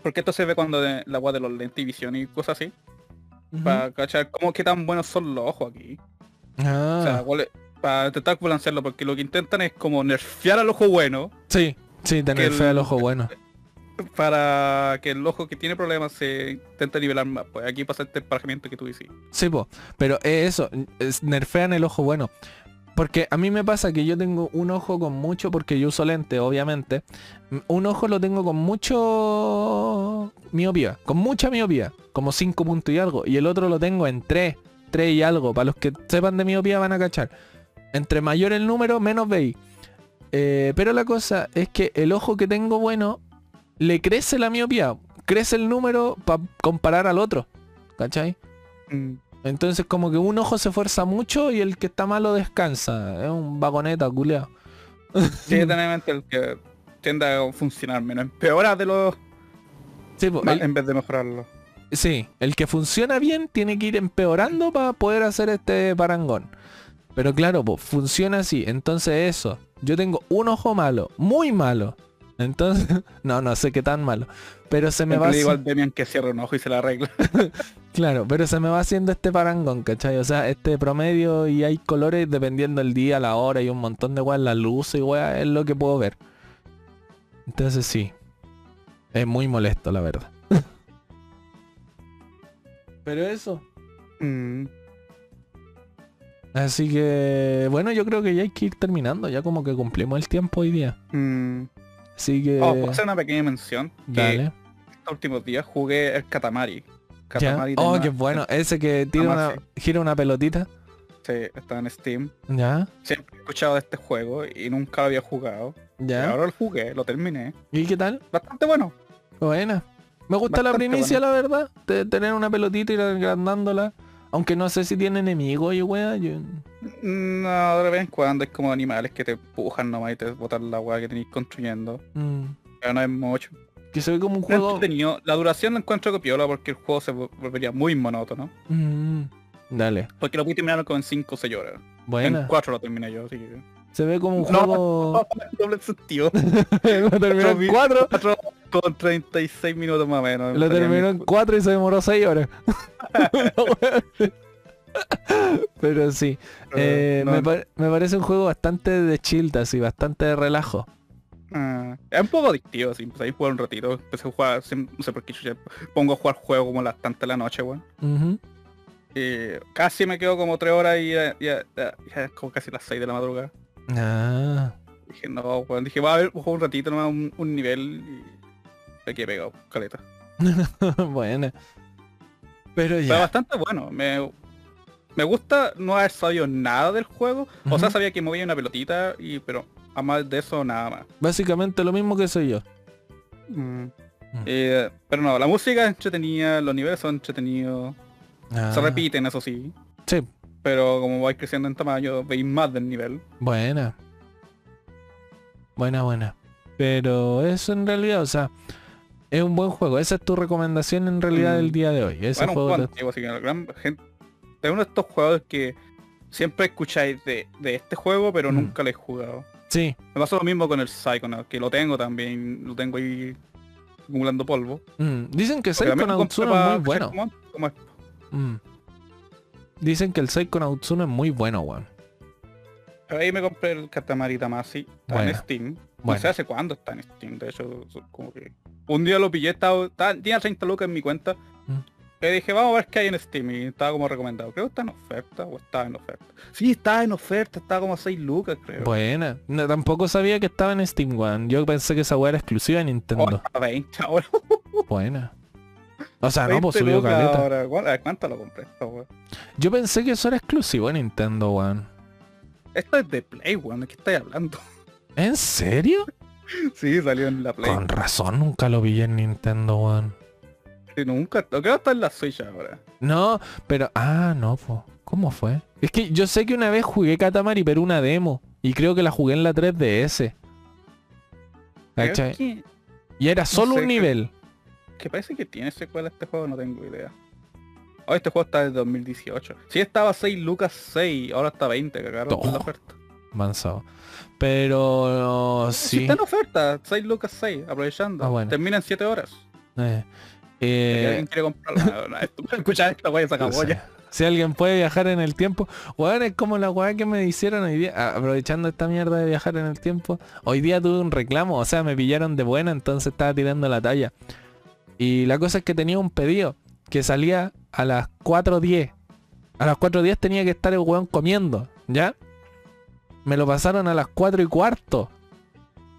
Porque esto se ve cuando de, la agua de los lentes y visión y cosas así. Para cachar cómo qué tan buenos son los ojos aquí. O sea, Ah, cuál para intentar balancearlo, porque lo que intentan es como nerfear al ojo bueno sí, sí, tener que fe al el- ojo bueno. para que el ojo que tiene problemas se intente nivelar más. Pues aquí pasa este emparejamiento que tú dices. Sí, po. Pero es eso, es nerfean el ojo bueno. Porque a mí me pasa que yo tengo un ojo con mucho, porque yo uso lente, obviamente. m- Un ojo lo tengo con mucho miopía, con mucha miopía, como 5 puntos y algo. Y el otro lo tengo en 3, 3 y algo. Para los que sepan de miopía van a cachar. Entre mayor el número, menos veis. Eh, pero la cosa es que el ojo que tengo bueno, le crece la miopía. Crece el número para comparar al otro. ¿Cachai? Mm. Entonces como que un ojo se esfuerza mucho y el que está malo descansa. Es un vagoneta, culeado. Sí, generalmente el que tiende a funcionar menos. Empeora de los... Sí, el, en vez de mejorarlo. sí, el que funciona bien tiene que ir empeorando para poder hacer este parangón. Pero claro, pues funciona así. Entonces eso. Yo tengo un ojo malo, muy malo. Entonces, no, no sé qué tan malo. Pero se me Siempre va le digo al Demian que cierre un ojo y se la arregla. Claro, pero se me va haciendo este parangón, ¿cachai? O sea, este promedio y hay colores dependiendo el día, la hora y un montón de weas, la luz y weas, es lo que puedo ver. Entonces sí. Es muy molesto, la verdad. pero eso. Mm. Así que, bueno, yo creo que ya hay que ir terminando, ya como que cumplimos el tiempo hoy día. Mm. Así que... Oh, puedo hacer una pequeña mención. Que dale. estos últimos días jugué el Katamari. Oh, qué bueno. Ese que tira una, gira una pelotita. Sí, está en Steam. Ya, Siempre he escuchado de este juego y nunca lo había jugado. Y ya. ahora lo jugué, lo terminé. ¿Y qué tal? Bastante bueno. Buena. Me gusta la primicia, la verdad. De tener una pelotita y ir agrandándola. Aunque no sé si tiene enemigos y wea. yo- No, de vez en cuando es como animales que te empujan nomás y te botan la weá que tenéis construyendo. mm, Pero no es mucho. Que se ve como un juego. entretenido. La duración la encuentro copiola porque el juego se vol- volvería muy monótono. Mm, dale. Porque lo voy a terminar como en 5 o 6 horas. En Buena. 4 lo terminé yo, así que... Se ve como un No. juego. Doble sentido. lo terminó en 4. 4 con 36 minutos más o menos. Lo terminó en 4 y se demoró 6 horas. Pero sí. eh, no- me, par- me parece un juego bastante de chill, así, bastante de relajo. Ah, es un poco adictivo, sí. Empecé a jugar un ratito. Empecé a jugar, no sé por qué chucha, pongo a jugar juego como las tantas de la noche, weón. Y casi me quedo como tres horas y ya, ya- ya- ya es como casi las 6 de la madrugada. Ah, Dije, no, weón. Dije, va a ver, juego un ratito nomás un, un nivel y me quedé pegado, caleta. bueno. Pero Pero ya. bastante bueno. Me, me gusta no haber sabido nada del juego. O sea, sabía que movía una pelotita, y pero a más de eso, nada más. Básicamente lo mismo que soy yo. Eh, pero no, la música es entretenida, los niveles son entretenidos. Se Ah, repiten, eso sí. Sí, Pero como vais creciendo en tamaño, veis más del nivel. buena. Buena, buena. Pero eso en realidad, o sea, es un buen juego. Esa es tu recomendación en realidad Mm. del día de hoy. Ese Bueno, un juego te- que la gran gente... Es uno de estos juegos que siempre escucháis de, de este juego, pero Mm. nunca lo he jugado. Sí, Me pasó lo mismo con el Psychonaut, que lo tengo también, lo tengo ahí acumulando polvo. Mm, Dicen que Porque también lo Psychonauts compré 1 es pa- muy bueno. como- como es- Mm. Dicen que el Psychonauts 1 es muy bueno, weón. Pero ahí me compré el Katamari Damacy, está Bueno, en Steam. bueno. No sé hace cuándo está en Steam, de hecho, como que... Un día lo pillé, estaba, estaba- tenía 30 lucas en mi cuenta. Mm. Y dije, vamos a ver qué hay en Steam. Y estaba como recomendado. Creo que está en oferta o estaba en oferta. Sí, estaba en oferta, estaba como a 6 lucas, creo. Buena. No, tampoco sabía que estaba en Steam, weón. Yo pensé que esa weá era exclusiva de Oh, Nintendo. está a 20 ahora. Buena. O sea, no, 20 pues subió caleta. ahora. ¿Cuánto, a ver, ¿Cuánto lo compré esto, weón? Yo pensé que eso era exclusivo de Nintendo, weón. Esto es de Play, weón. ¿De qué estáis hablando? ¿En serio? sí, salió en la Play. Con razón nunca lo vi en Nintendo, weón. Sí, nunca. Creo está en la Switch ahora. No, pero... Ah, no, po. ¿Cómo fue? Es que yo sé que una vez jugué Katamari, pero una demo. Y creo que la jugué en la 3DS. Creo ¿Cachai? que, Y era solo sé, un nivel. que parece que tiene secuela este juego, no tengo idea. Oh, este juego está de 2018. Sí estaba 6 lucas 6, ahora está 20, cagaron con la Oh, oferta. Manzado. Pero... Sí. Sí. está en oferta, 6 lucas 6, aprovechando. Ah, bueno. Termina en 7 horas. Eh, Si eh, alguien quiere comprarla, esta se acabó ya. Si alguien puede viajar en el tiempo, weón, es como la weá que me hicieron hoy día, a- aprovechando esta mierda de viajar en el tiempo, hoy día tuve un reclamo, o sea, me pillaron de buena, entonces estaba tirando la talla. Y la cosa es que tenía un pedido que salía a las 4.10. A las 4.10 tenía que estar el weón comiendo, ¿ya? Me lo pasaron a las 4 y cuarto.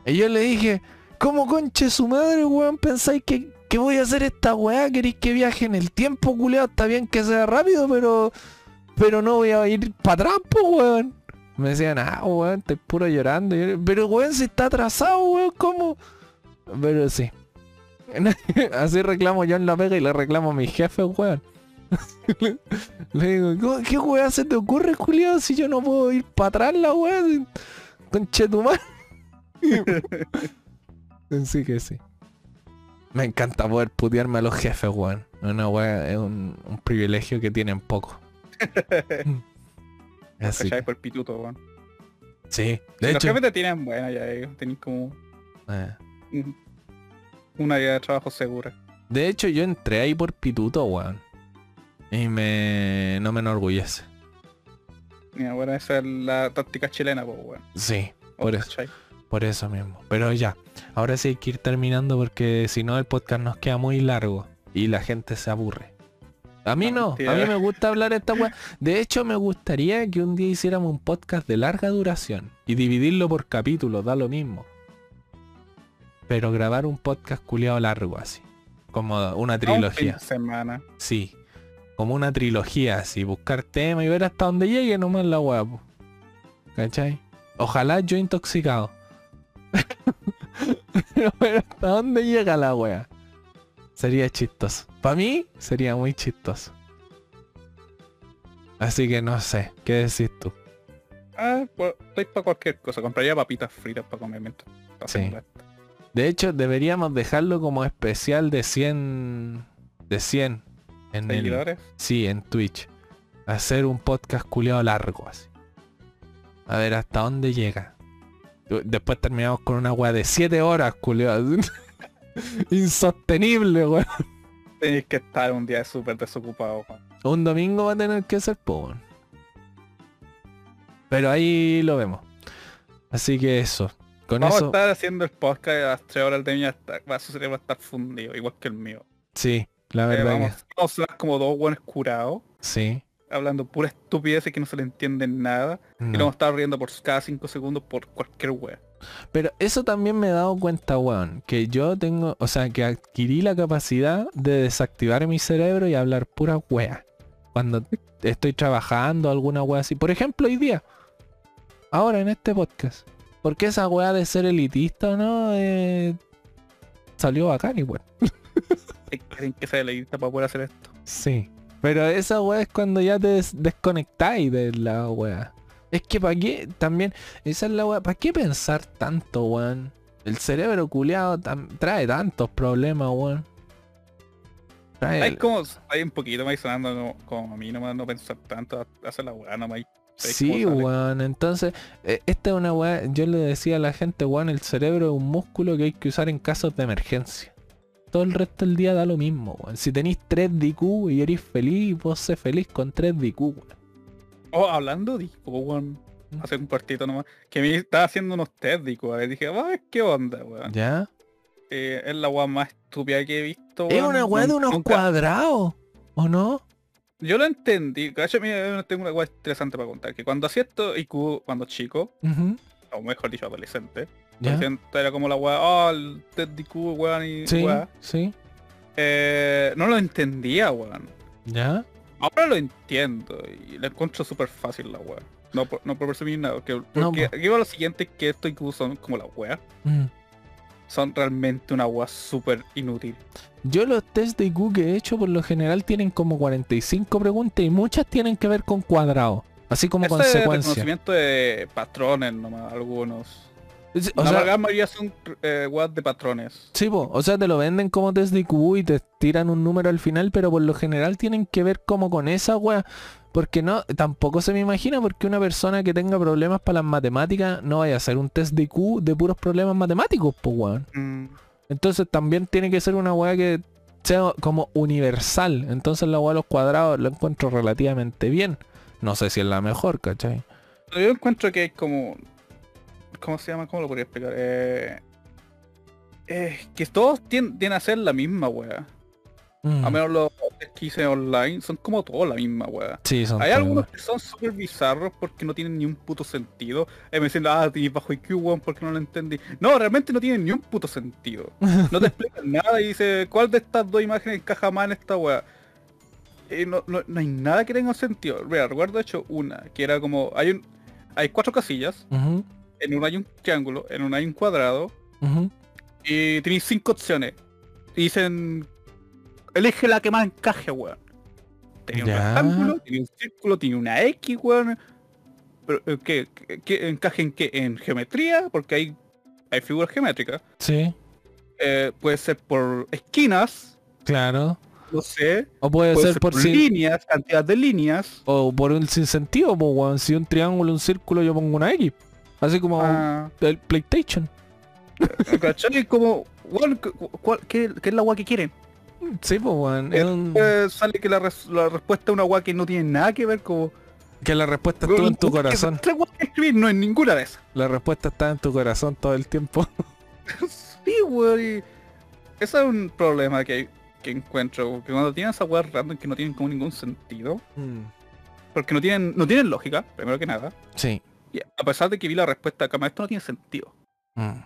Y yo le dije, ¿cómo conche su madre, weón? ¿Pensáis que, que voy a hacer esta weá? ¿Queréis que viaje en el tiempo, culeado? Está bien que sea rápido, pero... Pero no voy a ir para atrás, po, weón. Me decían, ah, weón, estoy puro llorando. Pero weón, si está atrasado, weón, ¿cómo? Pero sí. Así reclamo yo en la pega y le reclamo a mi jefe, weón. le digo, "¿Cómo- ¿qué weón se te ocurre, culiado, si yo no puedo ir para atrás la weón? Conche tu madre. sí que sí. Me encanta poder putearme a los jefes, weón. Una weón, es un, un privilegio que tienen poco. Así Por pituto, weón. sí, Si de los hecho, jefes te tienen buena ya, eh, tenés como eh, un- una idea de trabajo segura. de hecho yo entré ahí por pituto, weón. Y me no me enorgullece. Mira, bueno, esa es la táctica chilena, pues, weón. Sí, por eso. ¿Cachai? Por eso mismo. Pero ya, ahora sí hay que ir terminando porque si no el podcast nos queda muy largo y la gente se aburre. A mí No, a mí me gusta hablar esta weá. De hecho, me gustaría que un día hiciéramos un podcast de larga duración y dividirlo por capítulos, da lo mismo. Pero grabar un podcast culiado largo así. Como una trilogía. semana. Sí. Como una trilogía así. Buscar tema y ver hasta dónde llegue nomás la weá. ¿Cachai? Ojalá yo intoxicado. Pero hasta dónde llega la wea. Sería chistoso. Para mí sería muy chistoso. Así que no sé. ¿Qué decís tú? Ah, pues estoy para cualquier cosa. Compraría papitas fritas para comer mientras hacemos Sí. De hecho, deberíamos dejarlo como especial de 100... De 100. En el, Seguidores. Sí, en Twitch. Hacer un podcast culiado largo así. A ver hasta dónde llega. Después terminamos con una weá de 7 horas, culiado. Insostenible, weón. Tenéis que estar un día súper desocupado, weón. Un domingo va a tener que ser, po, weón. Pero ahí lo vemos. Así que eso. Con Vamos a eso. estar haciendo el podcast a las 3 horas de va, su cerebro va a estar fundido, igual que el mío. Sí, la Eh, verdad vamos, que vamos a ser como dos buenos curados, sí. Hablando pura estupidez y que no se le entiende nada. Y no. nos vamos a estar riendo por cada 5 segundos por cualquier wea. Pero eso también me he dado cuenta, weón, que yo tengo, o sea, que adquirí la capacidad de desactivar mi cerebro y hablar pura wea. Cuando estoy trabajando alguna wea así. Por ejemplo, hoy día. Ahora en este podcast. Porque esa wea de ser elitista o no eh, salió bacán igual. Creen que sea leyenda para poder hacer esto. Sí. Pero esa weá es cuando ya te des- desconectáis de la weá. Es que para qué, también, esa es la weá, ¿para qué pensar tanto, weón? El cerebro culeado trae tantos problemas, weón. Trae Hay el- como, hay un poquito más sonando como, como a mí nomás no pensar tanto, hacer la weá nomás. Sí, weón. Entonces, eh, esta es una weá, yo le decía a la gente, weón, el cerebro es un músculo que hay que usar en casos de emergencia. Todo el resto del día da lo mismo, weón. Si tenéis 3 DQ y eres feliz, vos sé feliz con 3 DQ, weón. Oh, hablando de weón. ¿Mm? Hace un partito nomás. Que me estaba haciendo unos test de Ico, a ver, dije, a ver qué onda, weón. ¿Ya? Eh, es la weá más estúpida que he visto, Es una weá de unos nunca- cuadrados, ¿o no? Yo lo entendí. Cacho, mira, tengo una weá interesante para contar. Que cuando hacía esto IQ, cuando chico, o mejor dicho, adolescente era como la weá, oh, el test de IQ, weón, y Sí, weá. sí. Eh, no lo entendía, weón. ¿Ya? Ahora lo entiendo y lo encuentro súper fácil la weá. No por, no por presumir nada, porque, porque po. aquí va lo siguiente que esto IQ son como la weá. Mm. Son realmente una weá súper inútil. Yo los test de IQ que he hecho por lo general tienen como 45 preguntas y muchas tienen que ver con cuadrados. Así como Ese es consecuencia. reconocimiento de patrones nomás, algunos. Es- O la sea, gran mayoría son eh, weas de patrones. sí, po, o sea, te lo venden como test de IQ y te tiran un número al final, pero por lo general tienen que ver como con esa wea. Porque no, tampoco se me imagina porque una persona que tenga problemas para las matemáticas no vaya a hacer un test de IQ de puros problemas matemáticos, pues weón. Mm, Entonces también tiene que ser una weá que sea como universal. Entonces la weá de los cuadrados lo encuentro relativamente bien. No sé si es la mejor, ¿cachai? Yo encuentro que hay como... ¿Cómo se llama? ¿Cómo lo podría explicar? Eh, eh, que todos tien- tienen a ser la misma wea. Mm. A menos los que hice online son como todos la misma wea. Sí, son Hay algunos igual. que son súper bizarros porque no tienen ni un puto sentido. Eh, me dicen, ah, tienes bajo IQ, weón, porque no lo entendí. No, realmente no tienen ni un puto sentido. No te explican nada y dice, ¿cuál de estas dos imágenes encaja más en esta weá? Eh, no, no, no hay nada que tenga sentido. Mira, recuerdo de hecho una, que era como, hay un, hay cuatro casillas, en una hay un triángulo, en una hay un cuadrado, y tenéis cinco opciones. Y dicen, elige la que más encaje, weón. Tenía un rectángulo, tenía un círculo, tiene una X, weón. Pero, eh, ¿qué, qué, qué encaje en qué? En geometría, porque hay, hay figuras geométricas. Sí, Eh, puede ser por esquinas, claro. no sé. O puede, Puede ser, ser por por sin- líneas, cantidad de líneas. o por un sinsentido, pues weón. Si un triángulo, un círculo, yo pongo una X. Así como Ah, el PlayStation. ¿Cachai? Como, cuál- ¿qué, qué es la agua que quieren? Sí, pues weón. Eh, sale que la, res- la respuesta es una agua que no tiene nada que ver como... Que la respuesta estuvo en tu corazón. Tres guas que escribir no es ninguna de esas. La respuesta está en tu corazón todo el tiempo. sí, weón. Ese es un problema que, que encuentro. Porque cuando tienen esas weas random que no tienen como ningún sentido. Porque no tienen, no tienen lógica, primero que nada. Sí. Y a pesar de que vi la respuesta acá, esto no tiene sentido. Mm.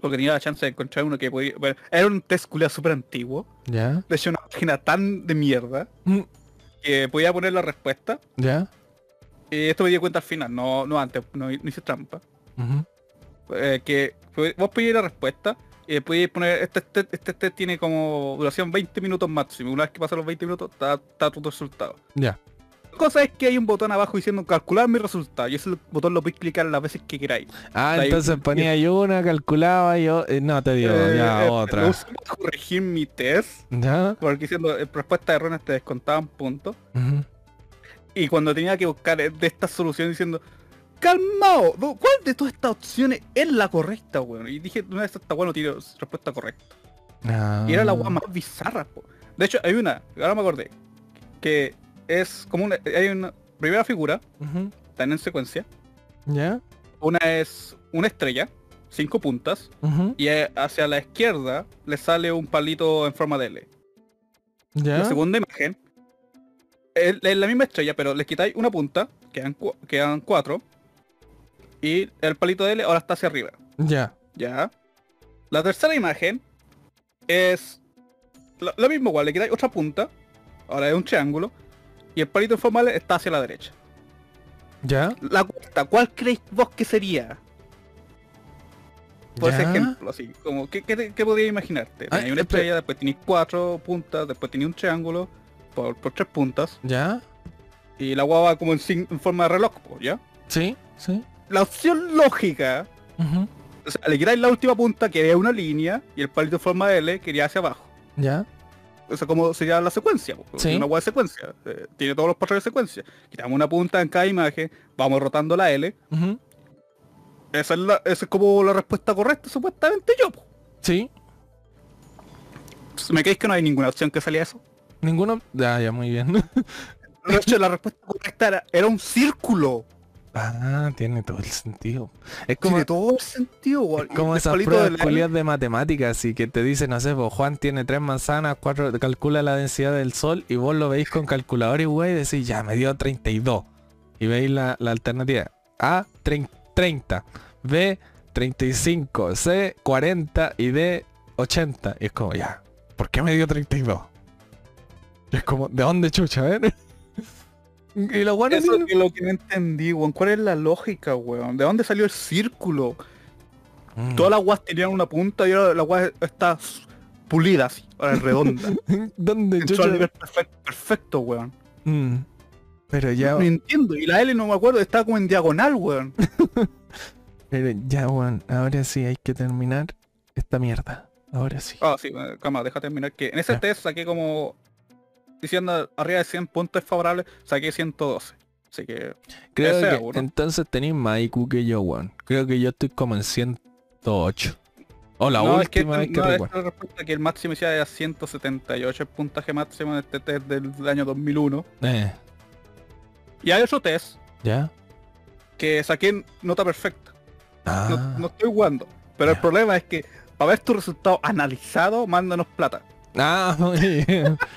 Porque tenía la chance de encontrar uno que podía... Bueno, era un test súper antiguo. ¿Ya? De hecho, una página tan de mierda. Mm. Que podía poner la respuesta. ¿Ya? Y esto me di cuenta al final, no, no antes, no, no hice trampa. Eh, que vos pedís la respuesta y después poner, este test este, test tiene como duración 20 minutos máximo. Una vez que pasan los 20 minutos, está, está tu resultado. Ya. Cosa es que hay un botón abajo diciendo calcular mi resultado. Y ese botón lo podéis clicar las veces que queráis. Ah, entonces ponía yo una, calculaba yo. eh, no, te digo, Eh, ya eh, otra. corregir mi test. ¿Ya? Porque diciendo eh, respuestas erróneas te descontaban puntos. Y cuando tenía que buscar de esta solución diciendo, calmao. ¿cuál de todas estas opciones es la correcta, weón? Y dije, una de estas esta weón no tiene respuesta correcta. Ah. Y era la weá más bizarra, po. De hecho, hay una, ahora me acordé, que es como una, hay una primera figura, Ujú. están en secuencia. ¿Ya? Una es una estrella, cinco puntas, y hacia la izquierda le sale un palito en forma de L. ¿Ya? La segunda imagen es, es la misma estrella, pero le quitáis una punta, quedan, cu- quedan cuatro, y el palito de L ahora está hacia arriba. Ya. Ya. La tercera imagen es lo, lo mismo igual, le quitáis otra punta, ahora es un triángulo, y el palito en forma de L está hacia la derecha. ¿Ya? La cuarta, ¿cuál creéis vos que sería? Por ese ejemplo, así, como, ¿qué, qué, qué podías imaginarte? Ah, Tenéis una estrella, después tenéis cuatro puntas, después tenéis un triángulo por, por tres puntas, ¿Ya? y la guava va como en, forma de reloj, ¿ya? Sí, sí. La opción lógica, Ujú. o sea, le quitáis la última punta, que es una línea, y el palito en forma de L, que iría hacia abajo. ¿Ya? O sea, como sería la secuencia, Sí. una guava de secuencia, eh, tiene todos los patrones de secuencia. Quitamos una punta en cada imagen, vamos rotando la L, esa es, la, esa es como la respuesta correcta, supuestamente yo, po. Sí. ¿Me creéis que no hay ninguna opción que salía eso? Ninguno. Ya, ya, muy bien. De hecho, la respuesta correcta era, era un círculo. Ah, tiene todo el sentido. Es como, Tiene todo el sentido, weón. como esas pruebas de la- de matemáticas y que te dicen, no sé, pues Juan tiene tres manzanas, cuatro, calcula la densidad del sol y vos lo veis con calculador y güey, decís, ya, me dio 32. Y veis la, la alternativa. A, trein- 30. B, 35. C, 40. Y D, 80. Y es como, ya, ¿por qué me dio 32? Y es como, ¿de dónde chucha, eh? Y Eso dicen- es lo que no entendí, weón. ¿Cuál es la lógica, weón? ¿De dónde salió el círculo? Mm. Todas las guas tenían una punta y ahora la guas está pulida así, ahora es redonda. ¿Dónde nivel perfecto, perfecto, weón. Mm. Pero ya, No entiendo. Y la L no me acuerdo, estaba como en diagonal, weón. pero ya, weón, ahora sí hay que terminar esta mierda. Ahora sí. Ah, sí, eh, calma, deja terminar que en ese Ya. test saqué como diciendo arriba de 100 puntos favorables, saqué 112. Así que Creo que es entonces tenéis más IQ que yo, weón. Creo que yo estoy como en 108. O la no, es que, última vez que no, recuerdo. que el máximo decía era 178 el puntaje máximo en este test del año 2001. Eh, Y hay otro test ¿Ya? que saqué nota perfecta. Ah, No, no estoy jugando. Pero el Ya. problema es que para ver tu resultado analizado, mándanos plata. ah, muy bien.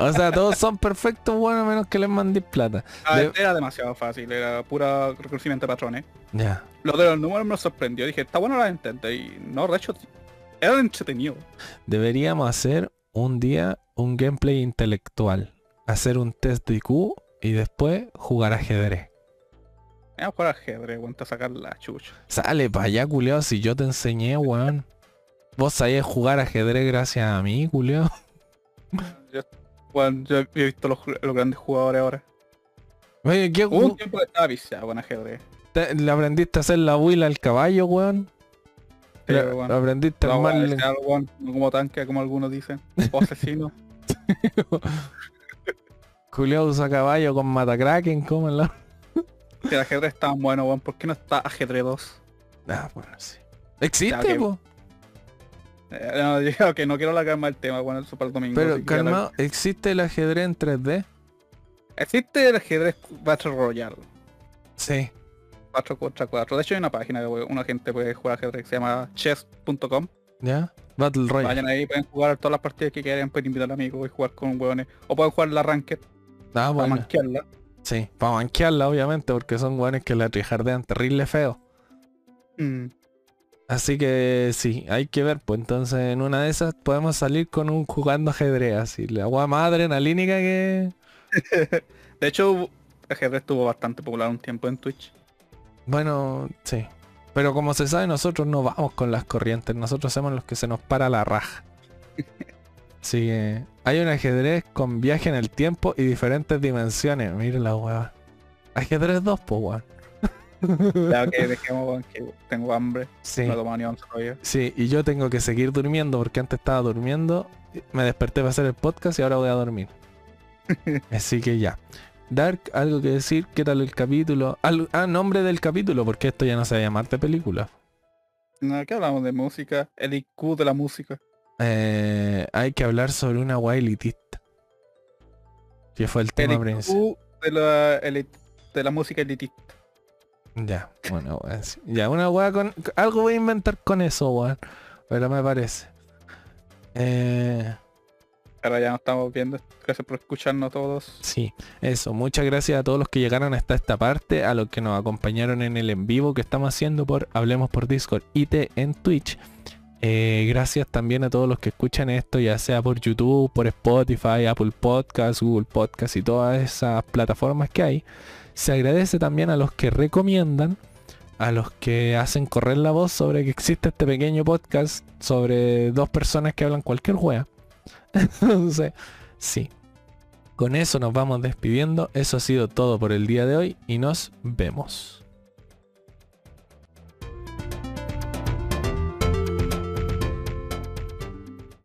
O sea, todos son perfectos, bueno, a menos que les mandéis plata. Ah, De- Era demasiado fácil, era pura reconocimiento de patrones. Ya. Lo de los números me sorprendió, dije, está bueno la intenté y no, de hecho, era entretenido. Deberíamos hacer un día un gameplay intelectual. Hacer un test de IQ y después jugar ajedrez. Vamos a jugar ajedrez, weón, a sacar la chucha. Sale para allá, culiao, si yo te enseñé, weón. Vos sabías jugar ajedrez gracias a mí, culiao. Bueno, yo he visto los, los grandes jugadores ahora. Oye, ¿qué Hubo un tiempo que estaba viciado con ajedrez. te- ¿Le aprendiste a hacer la huila al caballo, weón? ¿Le, Pero, bueno, le aprendiste a weón, no como tanque, como algunos dicen. O asesino. Culiao usa caballo con matacraken, ¿cómo en la...? que el ajedrez está bueno, weón. ¿Por qué no está ajedrez 2? Ah, bueno, sí. ¿Existe, Ya, que- po? Eh, no, yo que no quiero la más el tema, bueno, eso para el domingo. Pero, ya la- calmado, ¿existe el ajedrez en 3D? Existe el ajedrez Battle Royale. Sí. 4 contra 4. De hecho hay una página que una gente puede jugar ajedrez que se llama chess.com. ¿Ya? Battle Royale. Vayan ahí, pueden jugar todas las partidas que quieran, pueden invitar amigos y jugar con hueones. O pueden jugar la ranked Ah, para manquearla. Sí, para manquearla, obviamente, porque son guanes que la trijardean terrible feo. Mm. Así que sí, hay que ver, pues entonces en una de esas podemos salir con un jugando ajedrez, así, la agua más adrenalínica que... De hecho, ajedrez estuvo bastante popular un tiempo en Twitch. Bueno, sí. Pero como se sabe, nosotros no vamos con las corrientes, nosotros hacemos los que se nos para la raja. Así que hay un ajedrez con viaje en el tiempo y diferentes dimensiones. Miren la hueva. Ajedrez 2, pues weón. Ya que dejemos weón, que tengo hambre. Sí. No he tomado ni once todavía. Sí, y yo tengo que seguir durmiendo porque antes estaba durmiendo, me desperté para hacer el podcast y ahora voy a dormir. Así que ya. Dark, algo que decir, ¿qué tal el capítulo? Al- ah, nombre del capítulo, porque esto ya no se va a llamar de película. No, ¿qué hablamos de música? El IQ de la música. Eh, hay que hablar sobre una guay elitista. Que fue el El tema IQ principal. de la, el, de la música elitista. Ya, bueno, weón. Ya, una weá con. Algo voy a inventar con eso, weón. Pero me parece. Eh, Ahora ya nos estamos viendo. Gracias por escucharnos todos. sí, eso. Muchas gracias a todos los que llegaron hasta esta parte, a los que nos acompañaron en el en vivo que estamos haciendo por Hablemos por Discord IT en Twitch. Eh, gracias también a todos los que escuchan esto, ya sea por YouTube, por Spotify, Apple Podcasts, Google Podcasts y todas esas plataformas que hay. Se agradece también a los que recomiendan, a los que hacen correr la voz sobre que existe este pequeño podcast sobre dos personas que hablan cualquier wea. Entonces, sí. Con eso nos vamos despidiendo. Eso ha sido todo por el día de hoy y nos vemos.